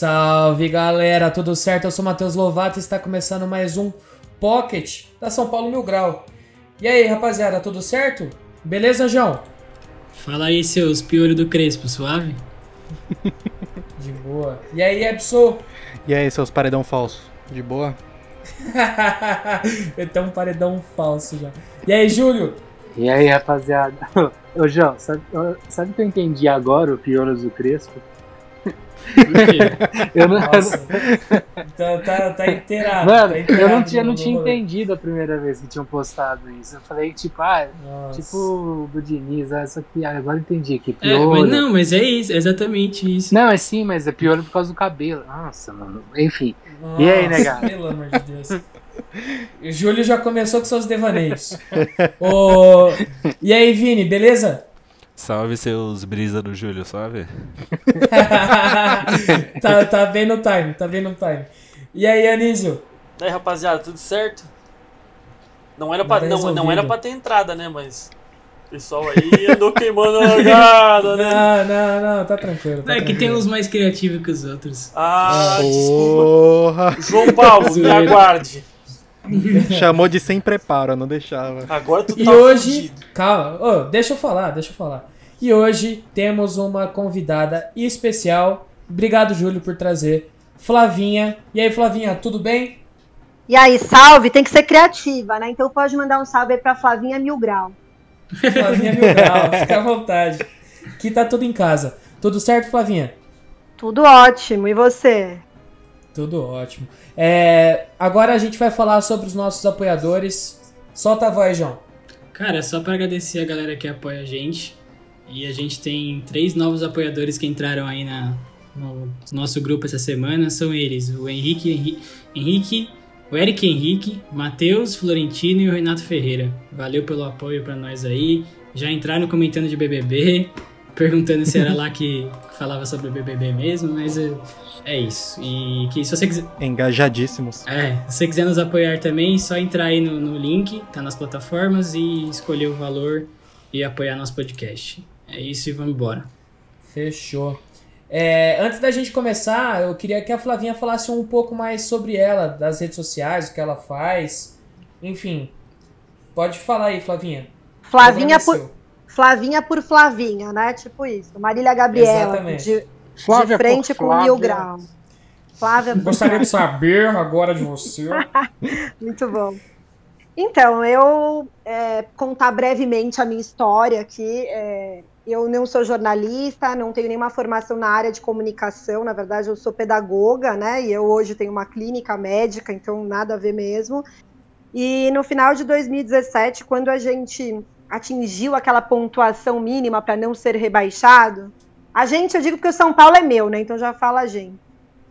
Salve galera, tudo certo? Eu sou Matheus Lovato e está começando mais um Pocket da São Paulo Mil Grau. E aí rapaziada, tudo certo? Beleza, João? Fala aí, seus piolhos do Crespo, suave? De boa. E aí, Epson? E aí, seus paredão falso? De boa? Eu tenho um paredão falso já. E aí, Júlio? E aí, rapaziada? Ô, João, sabe, sabe que eu entendi agora o Piolhos do Crespo? Eu não, Nossa. tá, tá, tá inteirado. Mano, tá eu inteirado não tinha, não tinha entendido a primeira vez que tinham postado isso. Eu falei, tipo, ah, Nossa. tipo do Diniz, ah, essa piada, agora eu entendi que É, piolho. mas não, mas é isso, é exatamente isso. Não, é sim, mas é piolho por causa do cabelo. Nossa, mano. Enfim. Nossa, E aí, negado? Pelo amor de Deus. O Júlio já começou com seus devaneios. Ô, E aí, Vini, beleza? Salve seus brisa do Júlio, sabe? tá, tá bem no time, tá bem no time. E aí, Anísio? E aí, rapaziada, tudo certo? Não era, pra, não, não era pra ter entrada, né? Mas o pessoal aí andou queimando a largada, né? Não, não, não, tá tranquilo. Tá É que tem tranquilo. uns mais criativos que os outros. Ah, desculpa. Porra! João Paulo, me aguarde. Chamou de sem preparo, não deixava. Agora tu E tá hoje, fudido. calma, ô, deixa eu falar, deixa eu falar. E hoje temos uma convidada especial. Obrigado, Júlio, por trazer Flavinha. E aí, Flavinha, tudo bem? E aí, salve, tem que ser criativa, né? Então pode mandar um salve aí pra Flavinha Mil Grau. Flavinha Mil Grau, fica à vontade. Aqui tá tudo em casa. Tudo certo, Flavinha? Tudo ótimo, e você? Tudo ótimo. É, agora a gente vai falar sobre os nossos apoiadores. Solta a voz, João. Cara, é só pra agradecer a galera que apoia a gente. E a gente tem três novos apoiadores que entraram aí na, no nosso grupo essa semana. São eles, o Henrique, Henri- Henrique o Eric Henrique, Matheus Florentino e o Renato Ferreira. Valeu pelo apoio pra nós aí. Já entraram comentando de BBB, perguntando se era lá que falava sobre o BBB mesmo, mas é, é isso. E que se você quiser, Engajadíssimos. é, se você quiser nos apoiar também, é só entrar aí no, no link, tá nas plataformas e escolher o valor e apoiar nosso podcast. É isso e vamos embora. Fechou. É, antes da gente começar, eu queria que a Flavinha falasse um pouco mais sobre ela, das redes sociais, o que ela faz. Enfim, pode falar aí, Flavinha. Flavinha é por, seu. Flavinha por Flavinha, né? Tipo isso. Marília Gabriela, Exatamente. de, de Flávia por frente com Flávia. Mil Grau. Flávia por Gostaria de saber agora de você. Muito bom. Então, eu é, contar brevemente a minha história aqui. é, eu não sou jornalista, não tenho nenhuma formação na área de comunicação. Na verdade, eu sou pedagoga, né? E eu hoje tenho uma clínica médica, então nada a ver mesmo. E no final de 2017, quando a gente atingiu aquela pontuação mínima para não ser rebaixado, a gente, eu digo porque o São Paulo é meu, né? Então já fala a gente.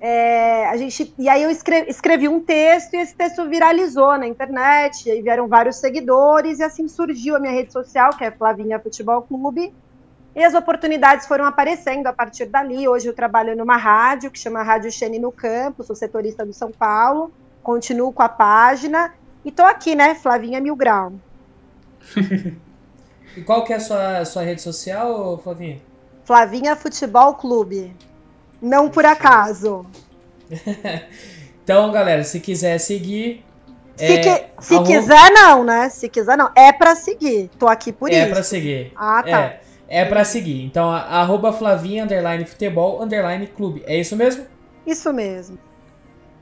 É, a gente, e aí eu escre- escrevi um texto e esse texto viralizou na internet, e aí vieram vários seguidores, e assim surgiu a minha rede social, que é Flavinha Futebol Clube, e as oportunidades foram aparecendo a partir dali. Hoje eu trabalho numa rádio, que chama Rádio Xene no Campo, sou setorista do São Paulo, continuo com a página, e tô aqui, né, Flavinha Mil Grau. E qual que é a sua, sua rede social, Flavinha? Flavinha Futebol Clube. Não por acaso. Então, galera, se quiser seguir, Se, É, que- se arroba- quiser, não, né? Se quiser, não. É pra seguir. Tô aqui por é isso. pra seguir. Ah, tá. É, é pra seguir. Então, a- arroba Flavinha, underline futebol, underline clube. É isso mesmo? Isso mesmo.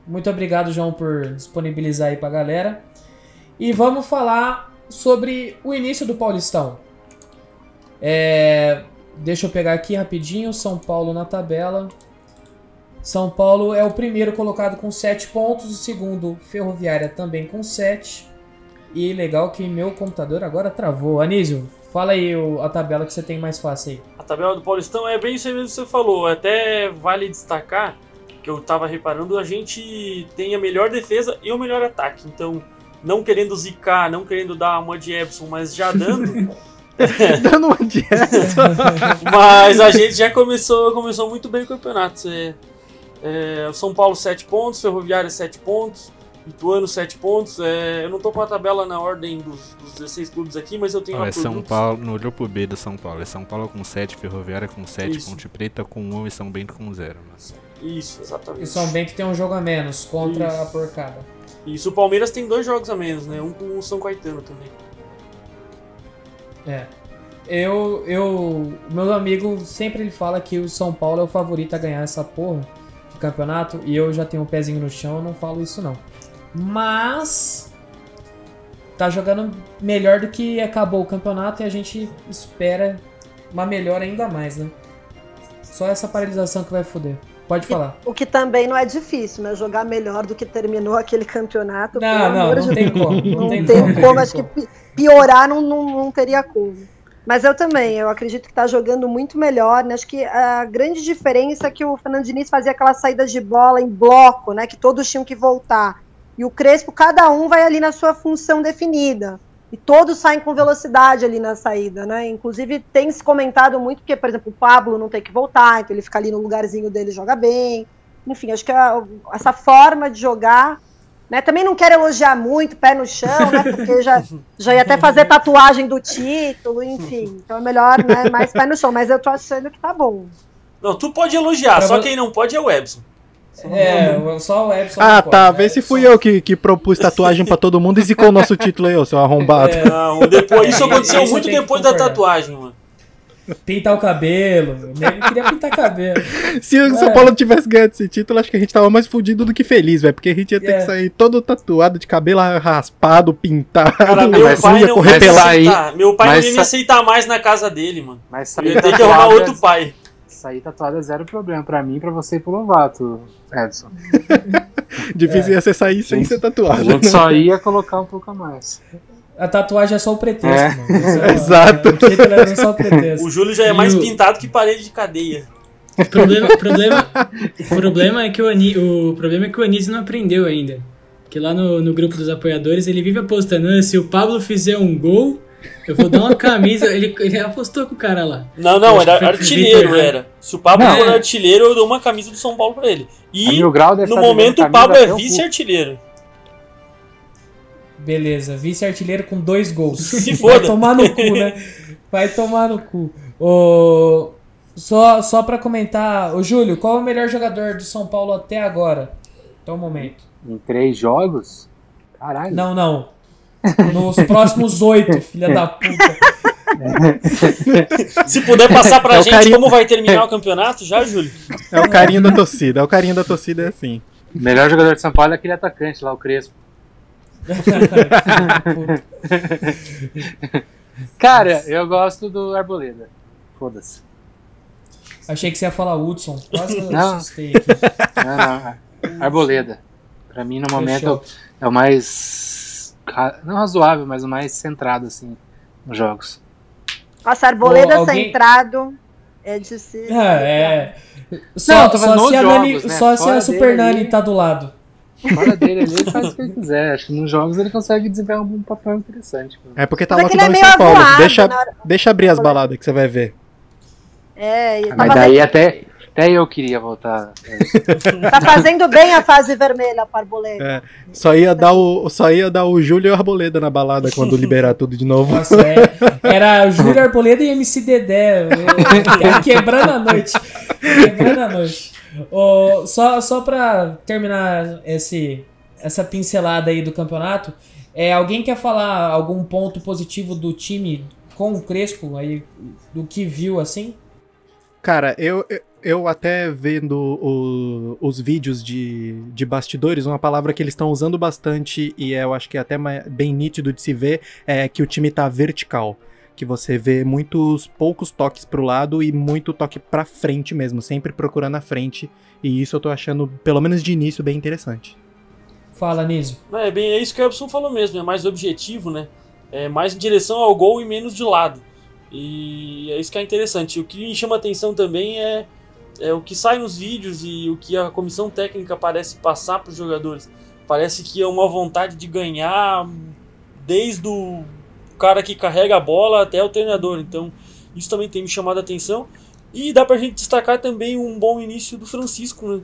Muito obrigado, João, por disponibilizar aí pra galera. E vamos falar sobre o início do Paulistão. É, deixa eu pegar aqui rapidinho. São Paulo na tabela. São Paulo é o primeiro colocado com 7 pontos. O segundo, Ferroviária, também com 7. E legal que meu computador agora travou. Anísio, Fala aí o- a tabela que você tem mais fácil aí. A tabela do Paulistão é bem isso aí mesmo que você falou. Até vale destacar que eu tava reparando, a gente tem a melhor defesa e o melhor ataque. Então, não querendo zicar, não querendo dar uma de Epson, mas já dando. Dando uma dieta. mas a gente já começou, começou muito bem o campeonato. É, é, São Paulo 7 pontos, Ferroviária 7 pontos, Ituano 7 pontos. É, eu não tô com a tabela na ordem dos, dos 16 clubes aqui, mas eu tenho lá é São. Paulo, no grupo B do São Paulo. É São Paulo com 7, Ferroviária com 7, Isso. Ponte Preta com 1 e São Bento com 0. Isso, exatamente. E São Bento tem um jogo a menos contra a porcada. Isso, o Palmeiras tem dois jogos a menos, né? Um com o São Caetano também. É. Eu, eu, meu amigo sempre ele fala que o São Paulo é o favorito a ganhar essa porra de campeonato e eu já tenho um pezinho no chão, eu não falo isso não. Mas tá jogando melhor do que acabou o campeonato e a gente espera uma melhora ainda mais, né? Só essa paralisação que vai foder. Pode falar. O que também não é difícil, né? Jogar melhor do que terminou aquele campeonato. Não, não, não de tem como. Não, Não tem, tem como. como, acho que pi- piorar não, não, não teria como. Mas eu também, eu acredito que tá jogando muito melhor, né? Acho que a grande diferença é que o Fernando Diniz fazia aquelas saídas de bola em bloco, né? Que todos tinham que voltar. E o Crespo, cada um vai ali na sua função definida. E todos saem com velocidade ali na saída, né? Inclusive tem se comentado muito, porque, por exemplo, o Pablo não tem que voltar, então ele fica ali no lugarzinho dele e joga bem. Enfim, acho que a- essa forma de jogar né? Também não quero elogiar muito, pé no chão, né? Porque já, já ia até fazer tatuagem do título, enfim. Então é melhor, né? Mais pé no chão. Mas eu tô achando que tá bom. Não, tu pode elogiar, Pra só quem não pode é o Ebson. É, o- só o Epson. Ah, não pode, tá. né? Vê se fui Só- eu que, que propus tatuagem pra todo mundo e zicou o nosso título aí, ô seu arrombado. É, Não, depois, isso aconteceu muito depois da tatuagem, mano. pintar o cabelo. O nego queria pintar cabelo. Se o São É. Paulo tivesse ganhado esse título, acho que a gente tava mais fudido do que feliz, velho. Porque a gente ia ter É. que sair todo tatuado, de cabelo raspado, pintado, Cara, meu mas pai não correr ia aí-. Meu pai não mas ia me aceitar mais na casa dele, mano. Mas Eu ia ter que arrumar outro pai. Sair tatuado é zero problema pra mim pra você e pro Lovato, Edson. Difícil ia ser sair sem ser A tatuado. gente só ia colocar um pouco a mais. A tatuagem é só o pretexto, É. mano. Isso é- Exato. O é só o pretexto. O Júlio já é E mais o- pintado que parede de cadeia. O problema, problema, o problema é que o, Ani, o problema é que o Anísio não aprendeu ainda. Que lá no, no grupo dos apoiadores ele vive apostando, "Ah, se o Pablo fizer um gol, eu vou dar uma camisa. Ele, ele apostou com o cara lá. Não, não, era artilheiro, era. Se o Pablo Não. for artilheiro, eu dou uma camisa do São Paulo pra ele. E, no estar momento, o Pablo é o vice-artilheiro. Beleza, vice-artilheiro com dois gols. Se Vai foda. tomar no cu, né? Vai tomar no cu. Ô, só, só pra comentar, ô Júlio, qual é o melhor jogador do São Paulo até agora? Até o momento. Em três jogos? Caralho. Não, não. Nos próximos oito, filha da puta. Se puder passar pra É gente carinho- como vai terminar o campeonato, já, Júlio? É o carinho da torcida. É o carinho da torcida, é assim. O melhor jogador de São Paulo é aquele atacante lá, o Crespo. Cara, eu gosto do Arboleda. Foda-se. Achei que você ia falar Hudson. Quase eu Não. assustei aqui. Não, não, Arboleda. Pra mim, no momento, Fechou. é o mais. Não razoável, mas o mais centrado, assim, nos jogos. Nossa, Arboleda Ô, alguém- centrado é de se. Ah, é. Só, Não, tô só se a, Nani, né? só se a Super dele Nani ali. tá do lado. Fora dele ali, ele faz o que ele quiser. Acho que nos jogos ele consegue desempenhar um papel interessante. É porque tá Mas lá é em São Paulo. Deixa, hora- deixa abrir as baladas que você vai ver. É, e tá, Mas daí até, até eu queria voltar. tá fazendo bem a fase vermelha para Arboleda. É. Só ia dar o, só ia dar o Júlio e o Arboleda na balada quando liberar tudo de novo. Nossa, é, era Júlio Arboleda e MC Dedé. quebrando a noite. Quebrando a noite. Ô, só, só pra terminar esse, essa pincelada aí do campeonato, é, alguém quer falar algum ponto positivo do time com o Crespo aí, do que viu assim? Cara, eu, eu- eu até vendo o- os vídeos de, de bastidores, uma palavra que eles estão usando bastante e eu acho que é até bem nítido de se ver é que o time tá vertical. Que você vê muitos poucos toques pro lado e muito toque pra frente mesmo, sempre procurando a frente. E isso eu tô achando, pelo menos de início, bem interessante. Fala. Não, é bem é isso que o Ebson falou mesmo, é mais objetivo, né? É mais em direção ao gol e menos de lado. E é isso que é interessante. O que me chama atenção também é, é o que sai nos vídeos e o que a comissão técnica parece passar para os jogadores. Parece que é uma vontade de ganhar desde o cara que carrega a bola até o treinador. Então, isso também tem me chamado a atenção. E dá pra gente destacar também um bom início do Francisco, né?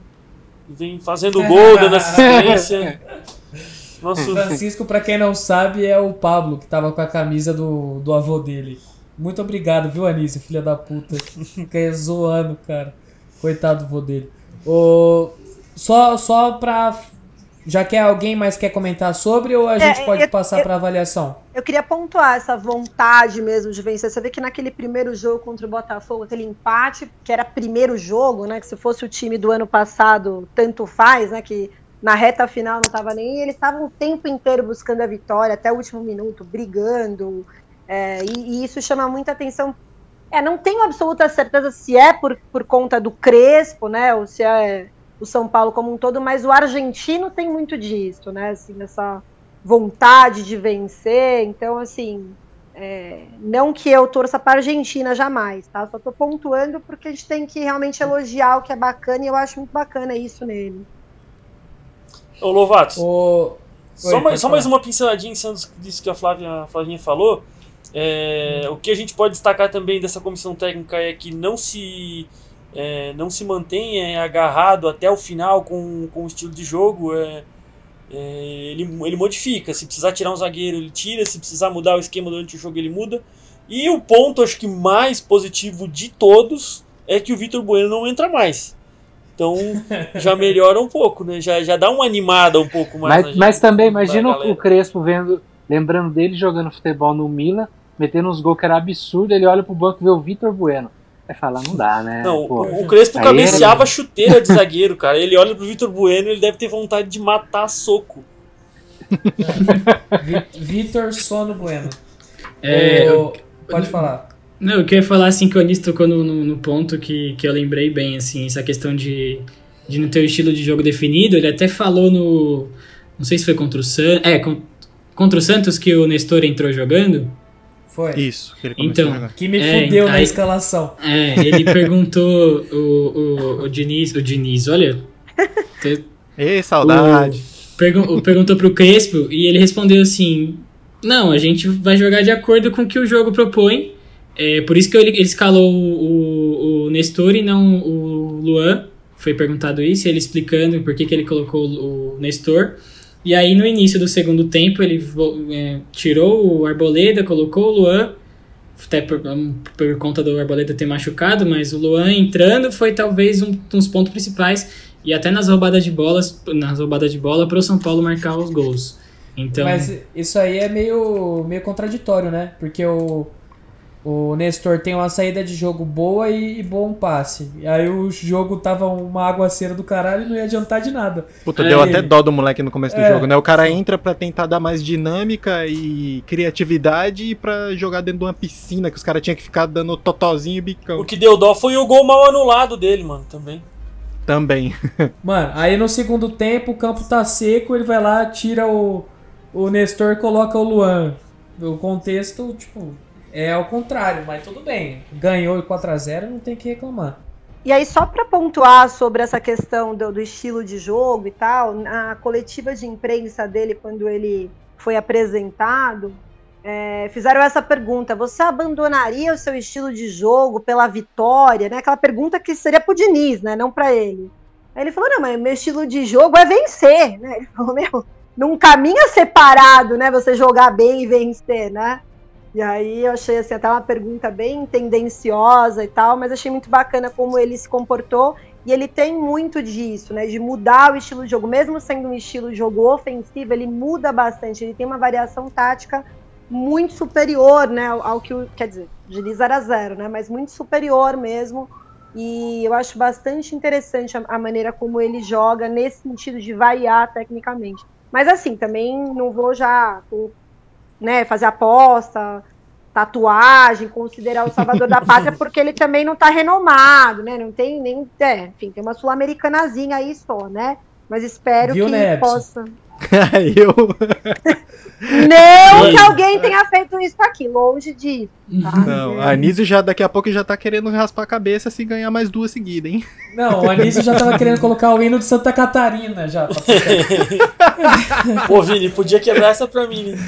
Vem fazendo gol, dando assistência. Nosso... Francisco, pra quem não sabe, é o Pablo, que tava com a camisa do, do avô dele. Muito obrigado, viu, Anísio, filha da puta. Fica zoando, cara. Coitado do vô dele. O... Só, só pra. Já quer alguém mais quer comentar sobre ou a gente É, pode eu- passar pra avaliação? Eu queria pontuar essa vontade mesmo de vencer. Você vê que naquele primeiro jogo contra o Botafogo, aquele empate, que era primeiro jogo, né? Que se fosse o time do ano passado, tanto faz, né? Que na reta final não tava nem. Eles estavam o tempo inteiro buscando a vitória, até o último minuto, brigando. é, e, e isso chama muita atenção. É, não tenho absoluta certeza se é por, por conta do Crespo, né? Ou se é o São Paulo como um todo, mas o argentino tem muito disso, né? Assim, essa vontade de vencer. Então, assim, é, não que eu torça para a Argentina jamais, tá? Só tô pontuando porque a gente tem que realmente elogiar o que é bacana e eu acho muito bacana isso nele. Ô, Lovato, O... só, Oi, mais, pode só mais uma pinceladinha em cima disso que a Flávia, a Flavinha falou. É, o que a gente pode destacar também dessa comissão técnica é que não se, é, não se mantém é, agarrado até o final com, com o estilo de jogo. É, é, ele, ele modifica. Se precisar tirar um zagueiro, ele tira. Se precisar mudar o esquema durante o jogo, ele muda. E o ponto, acho que mais positivo de todos é que o Vitor Bueno não entra mais. Então já melhora um pouco, né? Já, já dá uma animada um pouco mais. Mas, mas também, na imagina o Crespo vendo, lembrando dele jogando futebol no Milan, metendo uns gols que era absurdo, ele olha pro banco e vê o Vitor Bueno. Vai falar, não dá, né? Não, Pô. o, Crespo cabeceava a chuteira de zagueiro, cara. Ele olha pro Vitor Bueno ele deve ter vontade de matar soco. Vi- Vitor Sono Bueno. É, O- Pode falar. Não, eu queria falar assim que o Anis tocou no, no, no ponto que, que eu lembrei bem, assim, essa questão de, de não ter o estilo de jogo definido. Ele até falou no. Não sei se foi contra o Santos. É, con- contra o Santos que o Nestor entrou jogando. Foi. Isso, que ele começou Então. Que me É, fudeu na aí- escalação. É, ele perguntou o, o, o Diniz. O Diniz, olha. te- Ê, saudade. pergun perguntou pro Crespo e ele respondeu assim: Não, a gente vai jogar de acordo com o que o jogo propõe. É, por isso que ele, ele escalou o, o, o Nestor e não o Luan. Foi perguntado isso, ele explicando por que, que ele colocou o, o Nestor. E aí no início do segundo tempo ele é, tirou o Arboleda, colocou o Luan. Até por, por conta do Arboleda ter machucado, mas o Luan entrando foi talvez um dos pontos principais. E até nas roubadas de bolas, nas roubadas de bola para o São Paulo marcar os gols. Então, Mas isso aí é meio, meio contraditório, né? Porque o, o Nestor tem uma saída de jogo boa e, e bom passe. E aí o jogo tava uma aguaceira do caralho e não ia adiantar de nada. Puta, É. deu até dó do moleque no começo do É. jogo, né? O cara entra pra tentar dar mais dinâmica e criatividade e pra jogar dentro de uma piscina que os caras tinham que ficar dando totozinho e bicão. O que deu dó foi o gol mal anulado dele, mano, também. Também. Mano, aí no segundo tempo o campo tá seco, ele vai lá, tira o, o Nestor e coloca o Luan. O contexto, tipo, é ao contrário, mas tudo bem. Ganhou 4x0, não tem que reclamar. E aí, só para pontuar sobre essa questão do, do estilo de jogo e tal, na coletiva de imprensa dele, quando ele foi apresentado, é, fizeram essa pergunta: você abandonaria o seu estilo de jogo pela vitória? Né? Aquela pergunta que seria pro Diniz, né? Não para ele. Aí ele falou: não, mas meu estilo de jogo é vencer, né? Ele falou: meu, num caminho separado, né? Você jogar bem e vencer, né? E aí eu achei assim, até uma pergunta bem tendenciosa e tal, mas achei muito bacana como ele se comportou. E ele tem muito disso, né? De mudar o estilo de jogo. Mesmo sendo um estilo de jogo ofensivo, ele muda bastante. Ele tem uma variação tática muito superior, né? Ao, que o. Quer dizer, Diniz era zero, né? Mas muito superior mesmo. E eu acho bastante interessante a, a maneira como ele joga nesse sentido de variar tecnicamente. Mas assim, também não vou já né, fazer aposta, tatuagem, considerar o salvador da pátria, porque ele também não tá renomado, né? Não tem nem. É, enfim, tem uma sul-americanazinha aí só, né? Mas espero Viu, que né, Epson? possa. Eu. Não que alguém tenha feito isso aqui, longe disso. Tá? Não, a Anísio já daqui a pouco já tá querendo raspar a cabeça se ganhar mais duas seguidas, hein? Não, o Anísio já tava querendo colocar o hino de Santa Catarina já. Pô, Vini, podia quebrar essa pra mim, né?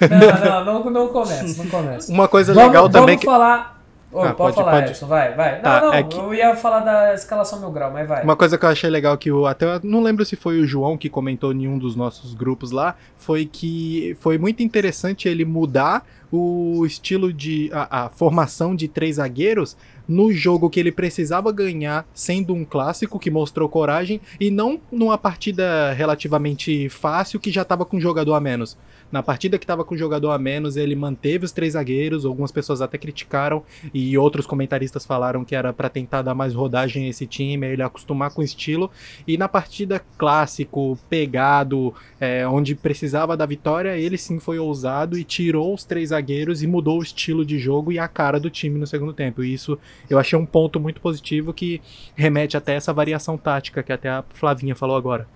Não, não, não, não começa, não começa. Uma coisa Vamos, legal vamos também que. falar. Ô, Ah, pode, pode- falar, pode. Edson, vai, vai. Não, Tá, não, é que- eu ia falar da escalação mil grau, mas vai. Uma coisa que eu achei legal que o até não lembro se foi o João que comentou em um dos nossos grupos lá, foi que foi muito interessante ele mudar o estilo de a, a formação de três zagueiros no jogo que ele precisava ganhar, sendo um clássico que mostrou coragem e não numa partida relativamente fácil que já estava com um jogador a menos. Na partida que estava com um jogador a menos, ele manteve os três zagueiros, algumas pessoas até criticaram e outros comentaristas falaram que era para tentar dar mais rodagem a esse time, ele acostumar com o estilo. E na partida clássico, pegado, é, onde precisava da vitória, ele sim foi ousado e tirou os três zagueiros e mudou o estilo de jogo e a cara do time no segundo tempo. E isso eu achei um ponto muito positivo que remete até essa variação tática que até a Flavinha falou agora.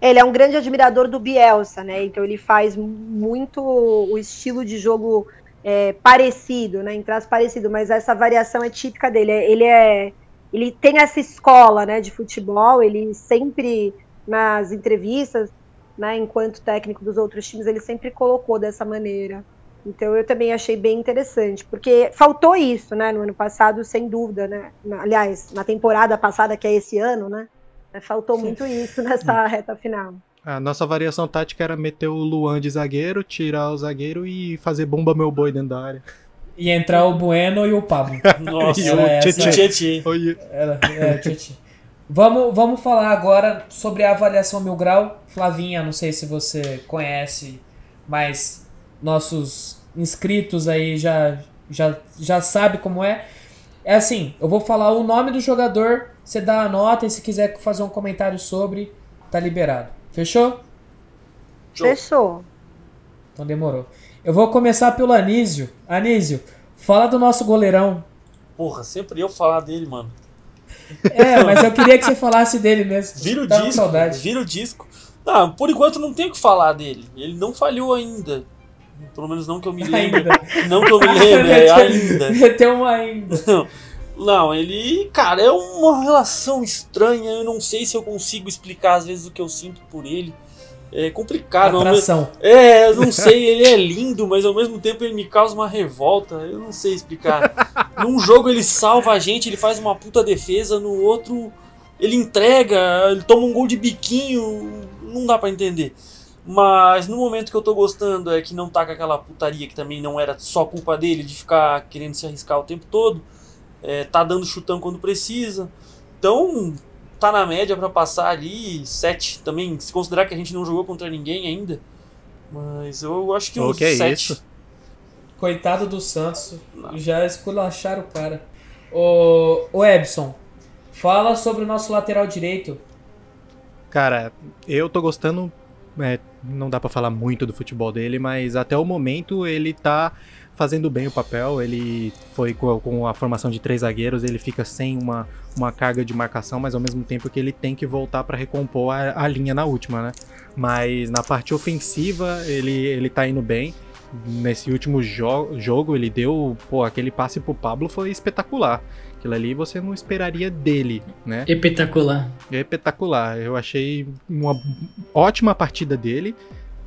Ele é um grande admirador do Bielsa, né? Então ele faz muito o estilo de jogo é, parecido, né? Em traço parecido, mas essa variação é típica dele. Ele é, ele tem essa escola, né, de futebol. Ele sempre nas entrevistas, né, enquanto técnico dos outros times, ele sempre colocou dessa maneira. Então eu também achei bem interessante, porque faltou isso, né, no ano passado, sem dúvida, né? Aliás, na temporada passada, que é esse ano, né? Faltou muito isso nessa reta final. A nossa variação tática era meter o Luan de zagueiro, tirar o zagueiro e fazer bomba meu boi dentro da área. E entrar o Bueno e o Pablo. Nossa, E Era o. Tietê. Oi. Era, é, Titi. Vamos, vamos falar agora sobre a avaliação mil grau. Flavinha, não sei se você conhece, mas nossos inscritos aí já, já, já sabe como é. É assim, eu vou falar o nome do jogador, você dá a nota e se quiser fazer um comentário sobre, tá liberado. Fechou? Fechou. Então demorou. Eu vou começar pelo Anísio. Anísio, fala do nosso goleirão. Porra, sempre eu falar dele, mano. É, mas eu queria que você falasse dele mesmo. Vira o Tava disco. saudade. Vira o disco. Não, por enquanto não tenho o que falar dele. Ele não falhou ainda. Pelo menos não que eu me lembre. Ainda. Não que eu me lembre, é ainda. Tem um ainda. Não, ele, cara, é uma relação estranha. Eu não sei se eu consigo explicar às vezes o que eu sinto por ele. É complicado. Atração. É, eu não sei, ele é lindo, mas ao mesmo tempo ele me causa uma revolta. Eu não sei explicar. Num jogo ele salva a gente, ele faz uma puta defesa, no outro ele entrega, ele toma um gol de biquinho, não dá pra entender. Mas no momento que eu tô gostando é que não tá com aquela putaria que também não era só culpa dele de ficar querendo se arriscar o tempo todo. É, tá dando chutão quando precisa. Então, tá na média pra passar ali 7 também, se considerar que a gente não jogou contra ninguém ainda. Mas eu acho que uns é 7. isso? Coitado do Santos. Já esculacharam o cara. Ô, ô Ebson, fala sobre o nosso lateral direito. Cara, eu tô gostando. é, não dá pra falar muito do futebol dele, mas até o momento ele tá fazendo bem o papel. Ele foi com, com a formação de três zagueiros, ele fica sem uma, uma carga de marcação, mas ao mesmo tempo que ele tem que voltar pra recompor a, a linha na última, né? Mas na parte ofensiva ele, ele tá indo bem. Nesse último jo jogo ele deu, pô, aquele passe pro Pablo foi espetacular. Aquilo ali você não esperaria dele, né? Espetacular. Espetacular. Eu achei uma ótima partida dele,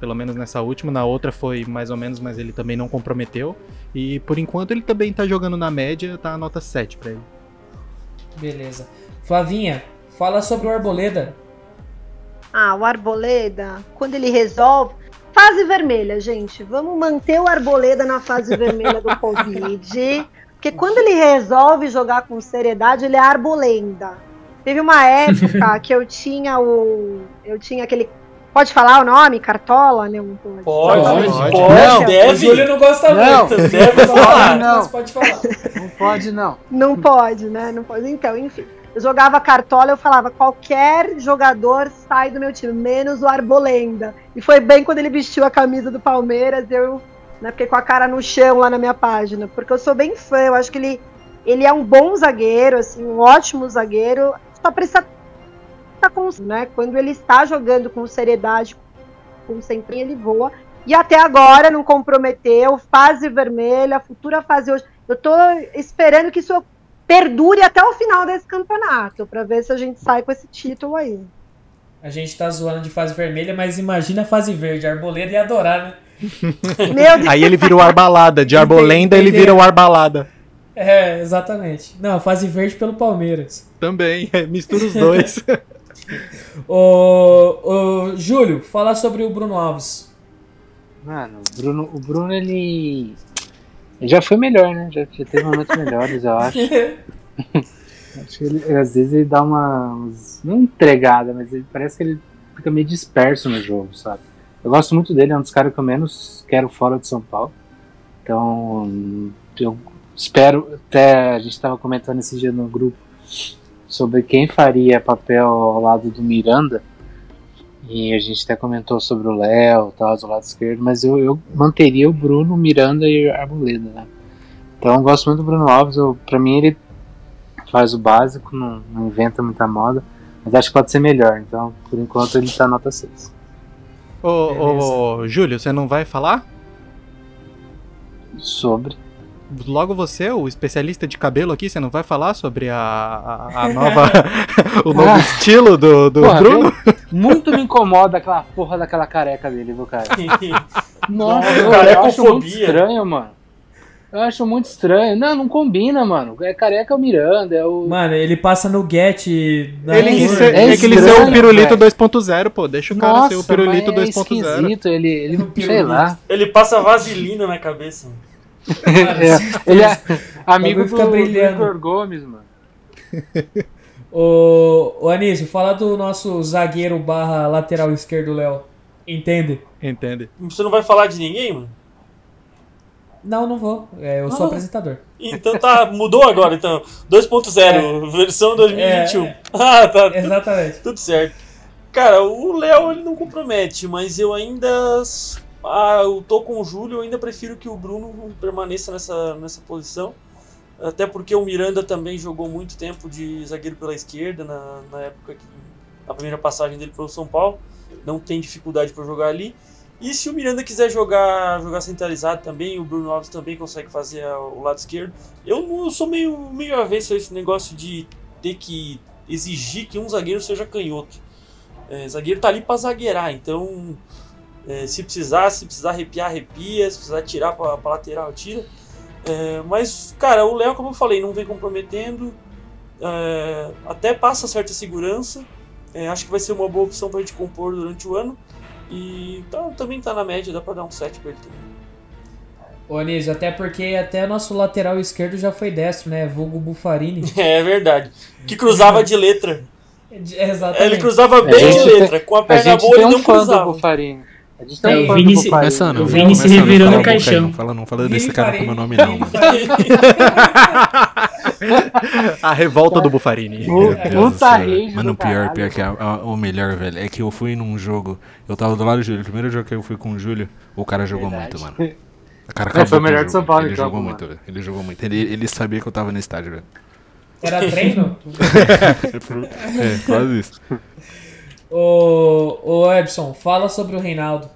pelo menos nessa última. Na outra foi mais ou menos, mas ele também não comprometeu. E por enquanto ele também tá jogando na média, tá a nota 7 pra ele. Beleza. Flavinha, fala sobre o Arboleda. Ah, o Arboleda, quando ele resolve. Fase vermelha, gente. Vamos manter o Arboleda na fase vermelha do Covid. Porque quando ele resolve jogar com seriedade, ele é arbolenda. Teve uma época que eu tinha o. Eu tinha aquele. Pode falar o nome? Cartola? Não pode. Pode, Pode. pode, Não. O deve. Júlio não gosta Não. muito. Deve falar. Não. Mas pode falar. Não pode, não. Não pode, né? Não pode. Então, enfim. Eu jogava cartola, eu falava, qualquer jogador sai do meu time, menos o Arbolenda. E foi bem quando ele vestiu a camisa do Palmeiras, eu né, fiquei com a cara no chão lá na minha página. Porque eu sou bem fã, eu acho que ele, ele é um bom zagueiro, assim, um ótimo zagueiro. Só precisa estar com, né? Quando ele está jogando com seriedade, concentra ele voa. E até agora não comprometeu, fase vermelha, futura fase hoje. Eu tô esperando que isso perdure até o final desse campeonato, para ver se a gente sai com esse título aí. A gente tá zoando de fase vermelha, mas imagina a fase verde. A Arboleda ia adorar, né? Meu Deus. Aí ele vira o Arbalada. De Arbolenda ele vira o Arbalada. É, exatamente. Não, fase verde pelo Palmeiras. Também, é, mistura os dois. Ô, ô, Júlio, fala sobre o Bruno Alves. Mano, o Bruno, o Bruno ele. ele já foi melhor, né? Já, já teve momentos melhores, eu acho. Acho que ele, às vezes ele dá uma. uns- Não entregada, mas ele parece que ele fica meio disperso no jogo, sabe? Eu gosto muito dele, é um dos caras que eu menos quero fora de São Paulo. Então, eu espero. Até a gente estava comentando esse dia no grupo sobre quem faria papel ao lado do Miranda. E a gente até comentou sobre o Léo, tal, do lado esquerdo, mas eu, eu manteria o Bruno, Miranda e Arboleda, né? Então eu gosto muito do Bruno Alves, eu, pra mim ele faz o básico, não, não inventa muita moda, mas acho que pode ser melhor, então por enquanto ele tá nota 6. Ô, ô, ô, Júlio, você não vai falar? Sobre. Logo você, o especialista de cabelo aqui, você não vai falar sobre a, a, a nova. o novo Ah. estilo do, do Porra, Bruno? eu- muito me incomoda aquela porra daquela careca dele, viu, cara? Nossa, Não, eu, cara, é eu acho muito estranho, mano. Eu acho muito estranho. Não, não combina, mano. É careca é o Miranda, é o. Mano, ele passa no Get. na Ele quis ser, é ele quis ser o pirulito velho. 2.0, pô. Deixa o cara Nossa, ser o pirulito mas é 2.0. esquisito, ele, ele sei pirulito. lá. Ele passa vaselina na cabeça. É, ele é amigo do. Igor Gomes, mano. Ô, ô Anísio, fala do nosso zagueiro barra lateral esquerdo, Léo. Entende? Entende? Você não vai falar de ninguém, mano? Não, não vou. É, eu sou Ah. apresentador. Então tá, mudou agora, então. 2.0, versão 2021. É. Ah, tá. Exatamente. Tudo certo. Cara, o Léo ele não compromete, mas eu ainda. Ah, eu tô com o Júlio, eu ainda prefiro que o Bruno permaneça nessa, nessa posição. Até porque o Miranda também jogou muito tempo de zagueiro pela esquerda na, na época que. Primeira passagem dele pelo São Paulo. Não tem dificuldade para jogar ali. E se o Miranda quiser jogar, jogar centralizado também, o Bruno Alves também consegue fazer o lado esquerdo. Eu, eu sou meio, meio avesso a esse negócio de ter que exigir que um zagueiro seja canhoto. É, zagueiro tá ali pra zagueirar, então é, se precisar, se precisar arrepiar, arrepia, se precisar tirar pra, pra lateral, tira. É, mas, cara, o Léo, como eu falei, não vem comprometendo, é, até passa certa segurança. É, acho que vai ser uma boa opção pra gente compor durante o ano. E tá, também tá na média, dá pra dar um 7 pra ele também. Ô Anísio, até porque até nosso lateral esquerdo já foi destro, né? Vulgo Bufarini. É verdade. Que cruzava de letra. É, Exatamente. Ele cruzava A bem de letra. Com a A perna gente boa ele um não do cruzava. Bufarini. A gente Tem, tem um fã Vini do se-. Começando, O Vini se revirou no caixão. Não fala, não fala Vini desse cara com meu nome não, Vini mano. A revolta do Bufarini. Puta Meu Deus do céu. rage Mano, pior, pior que a- a- o melhor, velho, é que eu fui num jogo, eu tava do lado do Júlio, o primeiro jogo que eu fui com o Júlio, o cara jogou Verdade. muito, mano. O cara É, foi o melhor de São. Paulo Ele jogou campo, muito, velho. Ele jogou muito. Ele, ele sabia que eu tava no estádio, velho. Era treino? é, quase isso. Ô, ô Ebson, fala sobre o Reinaldo.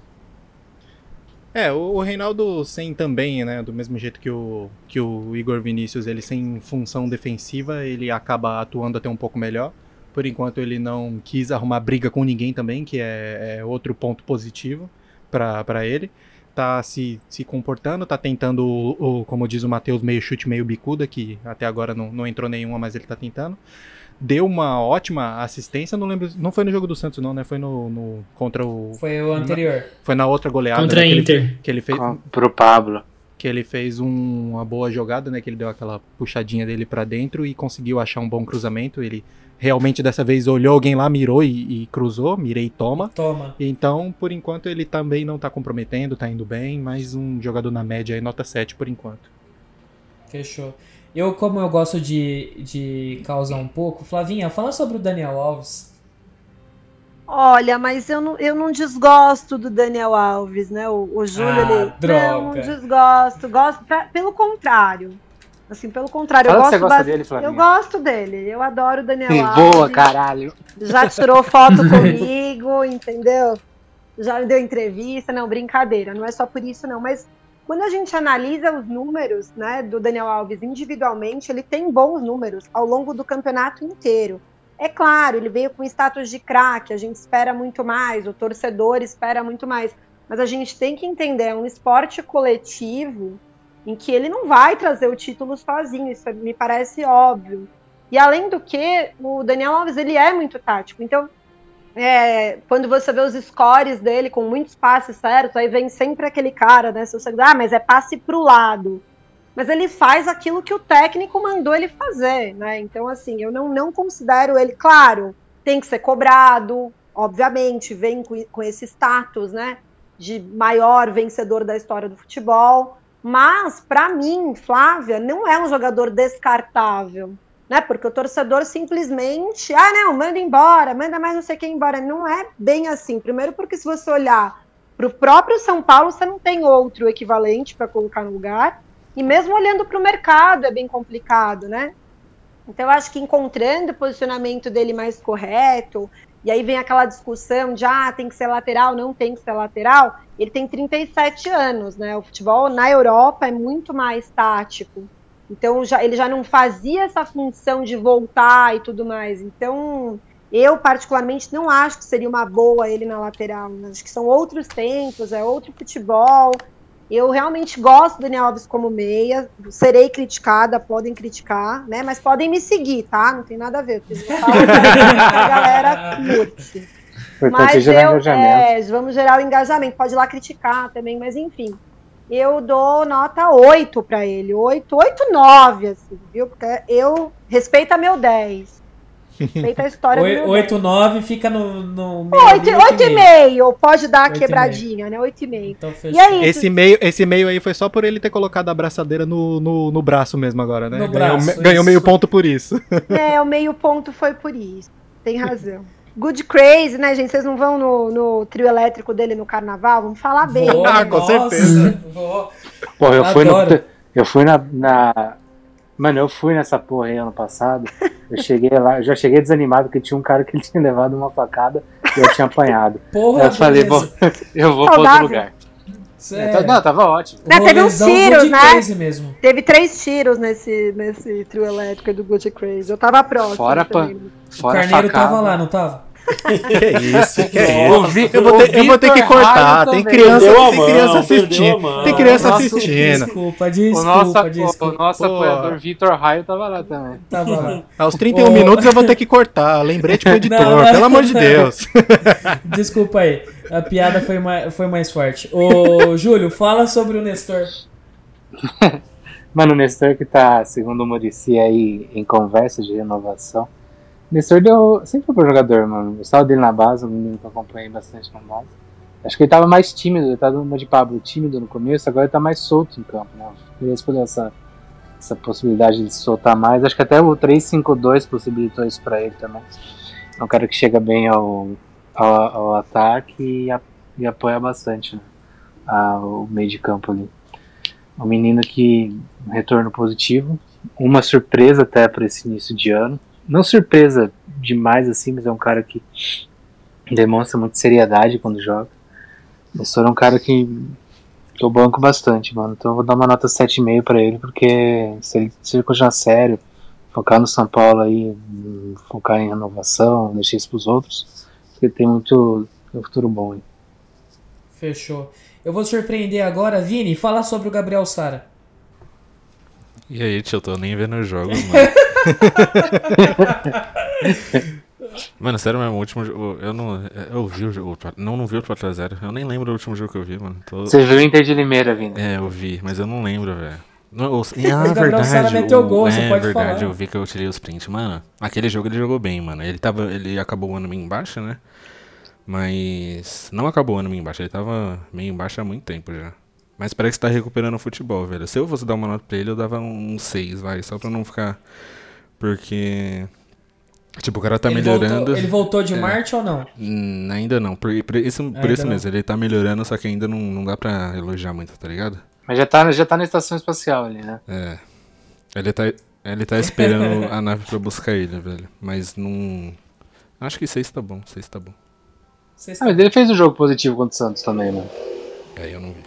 É, o, o Reinaldo sem também, né, do mesmo jeito que o, que o Igor Vinícius, ele sem função defensiva, ele acaba atuando até um pouco melhor. Por enquanto ele não quis arrumar briga com ninguém também, que é, é outro ponto positivo pra ele. Tá se, se comportando, tá tentando, o, o- como diz o Matheus, meio chute, meio bicuda, que até agora não, não entrou nenhuma, mas ele tá tentando. Deu uma ótima assistência, não lembro, não foi no jogo do Santos não, né, foi no, no contra o... Foi o anterior. Foi na outra goleada. Contra né, a que ele- Inter. que ele fez, Com- Pro Pablo. que ele fez um- uma boa jogada, né? Que ele deu aquela puxadinha dele pra dentro e conseguiu achar um bom cruzamento. Ele realmente dessa vez olhou alguém lá, mirou e, e cruzou, mirei e toma. Toma. Então, por enquanto, ele também não tá comprometendo, tá indo bem, mas um jogador na média aí, nota 7 por enquanto. Fechou. Eu, como eu gosto de, de causar um pouco, Flavinha, fala sobre o Daniel Alves. Olha, mas eu não, eu não desgosto do Daniel Alves, né? O, o Júlio, Ah, ele. droga. Não, não desgosto. Gosto, pra- pelo contrário. Assim, pelo contrário, Fala eu que você gosto gosta dele, Flavinha. Eu gosto dele. Eu adoro o Daniel Sim, Alves. Boa, caralho. Já tirou foto comigo, entendeu? já deu entrevista, não, brincadeira, não é só por isso não, mas quando a gente analisa os números né, do Daniel Alves individualmente, ele tem bons números ao longo do campeonato inteiro. É claro, ele veio com status de craque, a gente espera muito mais, o torcedor espera muito mais, mas a gente tem que entender, é um esporte coletivo em que ele não vai trazer o título sozinho, isso me parece óbvio. E além do que, o Daniel Alves ele é muito tático, então é, quando você vê os scores dele com muitos passes certos, aí vem sempre aquele cara, né? Se você ah, mas é passe para o lado. Mas ele faz aquilo que o técnico mandou ele fazer, né? Então, assim, eu não, não considero ele, claro, tem que ser cobrado, obviamente, vem com, com esse status, né? De maior vencedor da história do futebol. Mas, para mim, Flávia, não é um jogador descartável né? Porque o torcedor simplesmente, ah, não, manda embora, manda mais não sei quem embora. Não é bem assim. Primeiro, porque se você olhar para o próprio São Paulo, você não tem outro equivalente para colocar no lugar. E mesmo olhando para o mercado, é bem complicado, né? Então, eu acho que encontrando o posicionamento dele mais correto, e aí vem aquela discussão de ah, tem que ser lateral, não tem que ser lateral. Ele tem 37 anos, né? O futebol na Europa é muito mais tático. Então já, ele já não fazia essa função de voltar e tudo mais. Então eu particularmente não acho que seria uma boa ele na lateral. Né? Acho que são outros tempos, é outro futebol. Eu realmente gosto do Daniel Alves como meia. Serei criticada, podem criticar, né? Mas podem me seguir, tá? Não tem nada a ver. a galera curte. Mas eu, é, vamos gerar o engajamento. Pode ir lá criticar também, mas enfim eu dou nota 8 para ele. 8, 8, 9, assim, viu? Porque eu respeita meu 10. Respeita a história 8, do meu 8, 9 fica no, no 8, 8,5. Pode dar a quebradinha, né? 8,5. Então, e aí, esse, meio, esse meio aí foi só por ele ter colocado a abraçadeira no, no, no braço mesmo agora, né? No ganhou, braço, ganhou meio ponto por isso. É, o meio ponto foi por isso. Tem razão. Good Crazy, né, gente? Vocês não vão no, no, trio elétrico dele no carnaval? Vamos falar bem. Vou, ah, com nossa, certeza. Vou. Pô, eu fui, no, eu fui na, na, Mano, eu fui nessa porra aí ano passado. Eu cheguei lá, eu já cheguei desanimado porque tinha um cara que tinha levado uma facada e eu tinha apanhado. Porra, eu falei, bom, eu vou para outro lugar. É, não, tava ótimo. Não, teve uns tiros, né? Mesmo. Teve três tiros nesse, nesse trio elétrico do Good Crazy. Eu tava próximo. Fora, pan, fora o Carneiro facada. tava lá, não tava? que isso, que é isso. Eu vou, ter, eu vou ter que cortar. Tem criança, tem criança assistindo. Tem criança assistindo. Desculpa, desculpa, o nosso, desculpa. O nosso apoiador Vitor Raio tava lá também. Tava lá. Aos 31 minutos eu vou ter que cortar. Lembrete pro editor, não, pelo amor de Deus. Desculpa aí. A piada foi mais, foi mais forte. Ô, Júlio, fala sobre o Nestor. Mano, o Nestor que tá, segundo o Murici, aí em conversa de renovação. Nestor deu. Sempre foi bom jogador, mano. Gostava dele na base, um menino que eu acompanhei bastante na base. Acho que ele tava mais tímido, ele tava uma de Pablo tímido no começo, agora ele tá mais solto em campo, né? Ele escolheu essa, essa possibilidade de soltar mais. Acho que até o 3-5-2 possibilitou isso pra ele também. É um cara que chega bem ao, ao, ao ataque e, e, apoia bastante né? a, o meio de campo ali. Um menino que retorno positivo, uma surpresa até para esse início de ano não surpresa demais assim, mas é um cara que demonstra muita seriedade quando joga. Esse é um cara que eu banco bastante, mano. Então eu vou dar uma nota 7,5 para ele, porque se ele, se ele continuar sério, focar no São Paulo aí, focar em renovação, deixar isso pros outros, porque tem muito tem um futuro bom aí. Fechou. Eu vou surpreender agora, Vini, fala sobre o Gabriel Sara. E aí, tio, eu tô nem vendo os jogos, mano. mano, sério mesmo, o último jogo. Eu não. Eu vi o jogo. Não, não vi o 4x0. Eu nem lembro do último jogo que eu vi, mano. Tô... Você viu o Inter de Limeira, vindo? É, eu vi, mas eu não lembro, velho. Não, eu, ah, verdade. O, gol, é verdade, falar. eu vi que eu tirei os prints. Mano, aquele jogo ele jogou bem, mano. Ele tava. Ele acabou o ano meio embaixo, né? Mas. Não acabou o ano meio embaixo, ele tava meio embaixo há muito tempo já. Mas parece que tá recuperando o futebol, velho. Se eu fosse dar uma nota pra ele, eu dava um 6, vai. Só pra não ficar. Porque. Tipo, o cara tá ele melhorando. Voltou, ele voltou de é. Marte ou não? Hum, ainda não. Por, por isso, por ainda isso mesmo, ele tá melhorando, só que ainda não, não dá pra elogiar muito, tá ligado? Mas já tá, já tá na estação espacial ali, né? É. Ele tá, ele tá esperando a nave pra buscar ele, velho. Mas não. Acho que 6 tá bom, 6 tá bom. Ah, mas ele fez um jogo positivo contra o Santos também, mano. Aí eu não vi.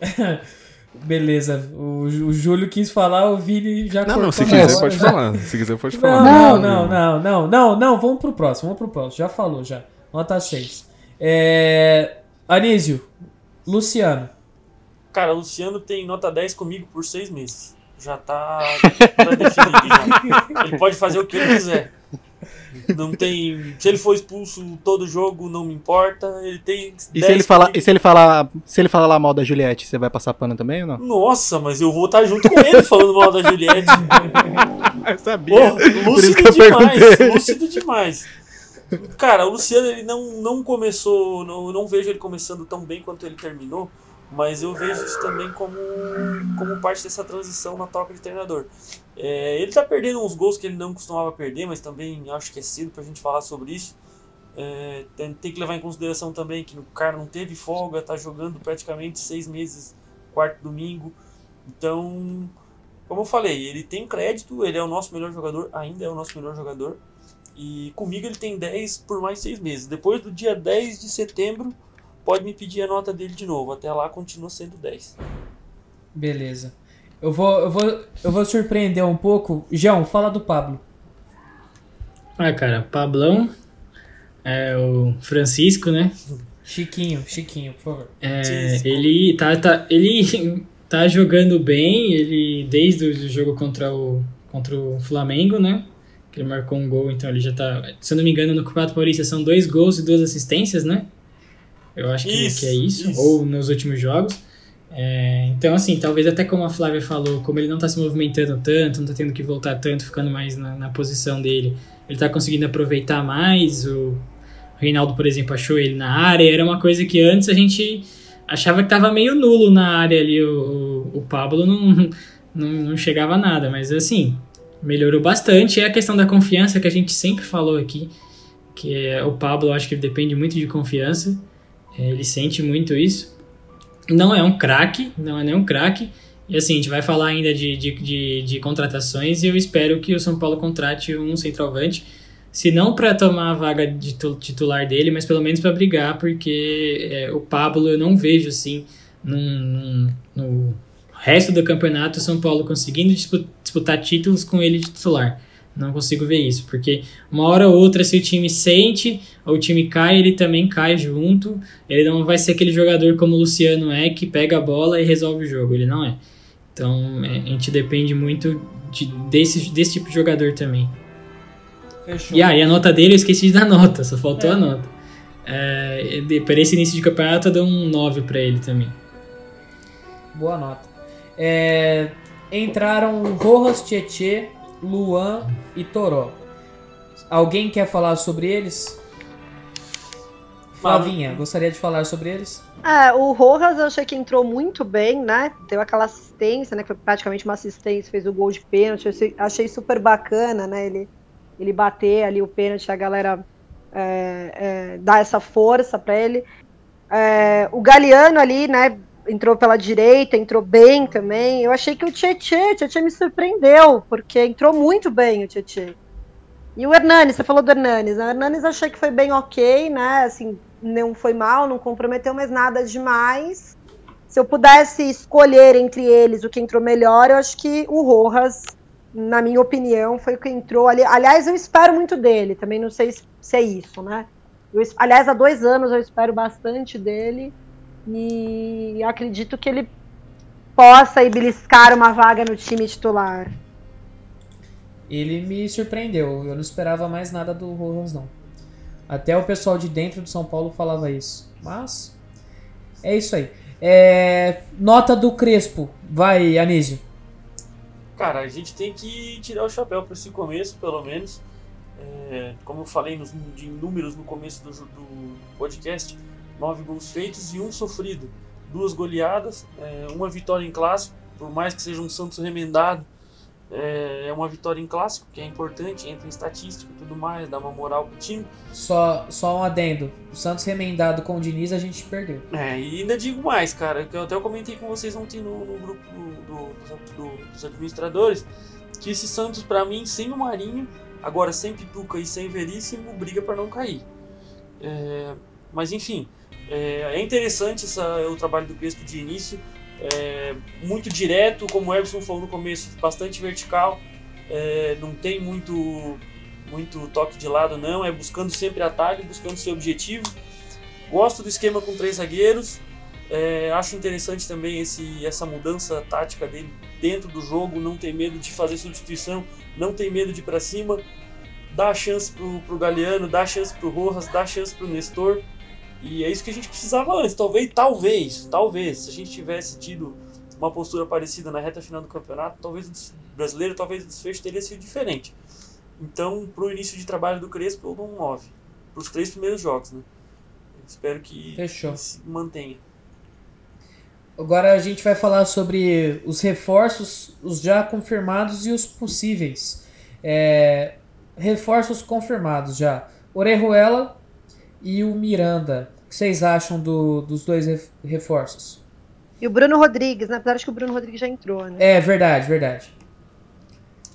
Beleza, o, o Júlio quis falar, o Vini já Não, não, se quiser hora, pode já- falar. Se quiser pode Não, falar. não, Não, não, não, não, não, não, vamos pro próximo, vamos pro próximo. Já falou, já. Nota 6. É... Anísio, Luciano. Cara, o Luciano tem nota 10 comigo por seis meses. Já tá pré-definido já. Ele pode fazer o que ele quiser. Não tem. Se ele for expulso todo jogo, não me importa. Ele tem. E 10 se ele falar, e se ele falar, se ele falar lá mal da Juliette, você vai passar pano também ou não? Nossa, mas eu vou estar junto com ele falando mal da Juliette. Eu sabia. Isso lúcido que eu demais, perguntei. lúcido demais. Cara, o Luciano ele não, não começou, não, eu não vejo ele começando tão bem quanto ele terminou, mas eu vejo isso também como, como parte dessa transição na troca de treinador. É, ele tá perdendo uns gols que ele não costumava perder, mas também acho que é cedo pra gente falar sobre isso. É, tem, tem que levar em consideração também que o cara não teve folga, tá jogando praticamente seis meses, quarto domingo. Então, como eu falei, ele tem crédito, ele é o nosso melhor jogador, ainda é o nosso melhor jogador. E comigo ele tem 10 por mais 6 meses. Depois do dia 10 de setembro, pode me pedir a nota dele de novo. Até lá continua sendo 10. Beleza. Eu vou, eu vou, eu vou surpreender um pouco. João, fala do Pablo. Ah, cara, Pablão, é o Francisco, né? Chiquinho, Chiquinho, por favor. É, ele tá, tá, ele tá jogando bem, ele desde o jogo contra o, contra o Flamengo, né? Que ele marcou um gol, então ele já tá. Se eu não me engano, no Campeonato Paulista são dois gols e duas assistências, né? Eu acho que, Isso, que é isso, isso. ou nos últimos jogos. É, então, assim, talvez até como a Flávia falou, como ele não tá se movimentando tanto, não tá tendo que voltar tanto, ficando mais na, na posição dele, ele tá conseguindo aproveitar mais. O Reinaldo, por exemplo, achou ele na área, era uma coisa que antes a gente achava que tava meio nulo na área ali, o, o, o Pablo não, não, não chegava a nada, mas assim, melhorou bastante. É a questão da confiança que a gente sempre falou aqui, que é, o Pablo, acho que ele depende muito de confiança, ele sente muito isso. Não é um craque, não é nem um craque, e assim, a gente vai falar ainda de, de, de, de contratações e eu espero que o São Paulo contrate um centroavante, se não para tomar a vaga de tu- titular dele, mas pelo menos para brigar, porque é, o Pablo eu não vejo assim num, num- no resto do campeonato o São Paulo conseguindo dispu- disputar títulos com ele de titular. Não consigo ver isso, porque uma hora ou outra, se o time sente, ou o time cai, ele também cai junto. Ele não vai ser aquele jogador como o Luciano é, que pega a bola e resolve o jogo. Ele não é. Então, é, a gente depende muito de- desse, desse tipo de jogador também. Fechou. E, ah, e a nota dele, eu esqueci de dar nota, só faltou É. a nota. É, de- para esse início de campeonato, eu dou um 9 pra ele também. Boa nota. É, entraram Rojas, Tietê, Luan e Toró. Alguém quer falar sobre eles? Flavinha, gostaria de falar sobre eles? É, o Rojas eu achei que entrou muito bem, né? Deu aquela assistência, né? Que foi praticamente uma assistência, fez o gol de pênalti. Eu achei, achei super bacana, né? Ele, ele bater ali o pênalti, a galera é, é, dar essa força para ele. É, o Galeano ali, né? Entrou pela direita, entrou bem também. Eu achei que o Tietê, o Tietê me surpreendeu, porque entrou muito bem o Tietê. E o Hernanes, você falou do Hernanes. né? O Hernanes achei que foi bem ok, né? Assim, não foi mal, não comprometeu mais nada demais. Se eu pudesse escolher entre eles o que entrou melhor, eu acho que o Rojas, na minha opinião, foi o que entrou ali. Aliás, eu espero muito dele, também não sei se é isso, né? Eu aliás, há dois anos eu espero bastante dele e acredito que ele possa aí beliscar uma vaga no time titular. Ele me surpreendeu. Eu não esperava mais nada do Rojas, não. Até o pessoal de dentro do São Paulo falava isso. Mas é isso aí. É, nota do Crespo. Vai, Anísio. Cara, a gente tem que tirar o chapéu para esse começo, pelo menos. É, como eu falei nos, de números no começo do, do podcast, nove gols feitos e um sofrido. Duas goleadas, é, uma vitória em clássico, por mais que seja um Santos remendado, é, é uma vitória em clássico, que é importante, entra em estatística e tudo mais, dá uma moral pro time. Só, só um adendo. O Santos remendado com o Diniz a gente perdeu. É, e ainda digo mais, cara, que eu até comentei com vocês ontem no, no grupo do- do- do- dos administradores, que esse Santos, pra mim, sem o Marinho, agora sem Pituca e sem Veríssimo, briga pra não cair. É, mas enfim, é, é interessante essa, o trabalho do Crespo de início, é, muito direto, como o Everson falou no começo, bastante vertical, é, não tem muito, muito toque de lado não, é buscando sempre atalho, buscando seu objetivo. Gosto do esquema com três zagueiros, é, acho interessante também esse, essa mudança tática dele dentro do jogo, não tem medo de fazer substituição, não tem medo de ir para cima, dá chance pro, pro Galeano, dá a chance pro Rojas, dá a chance pro Nestor. E é isso que a gente precisava antes. Talvez, talvez, talvez, se a gente tivesse tido uma postura parecida na reta final do campeonato, talvez o brasileiro, talvez o desfecho teria sido diferente. Então, pro início de trabalho do Crespo, eu dou um 9. Pros três primeiros jogos, né? Espero que Fechou. se mantenha. Agora a gente vai falar sobre os reforços, os já confirmados e os possíveis. É, reforços confirmados já. Orejuela e o Miranda. O que vocês acham do, dos dois ref- reforços? E o Bruno Rodrigues, né? Apesar de que o Bruno Rodrigues já entrou, né? É verdade, verdade.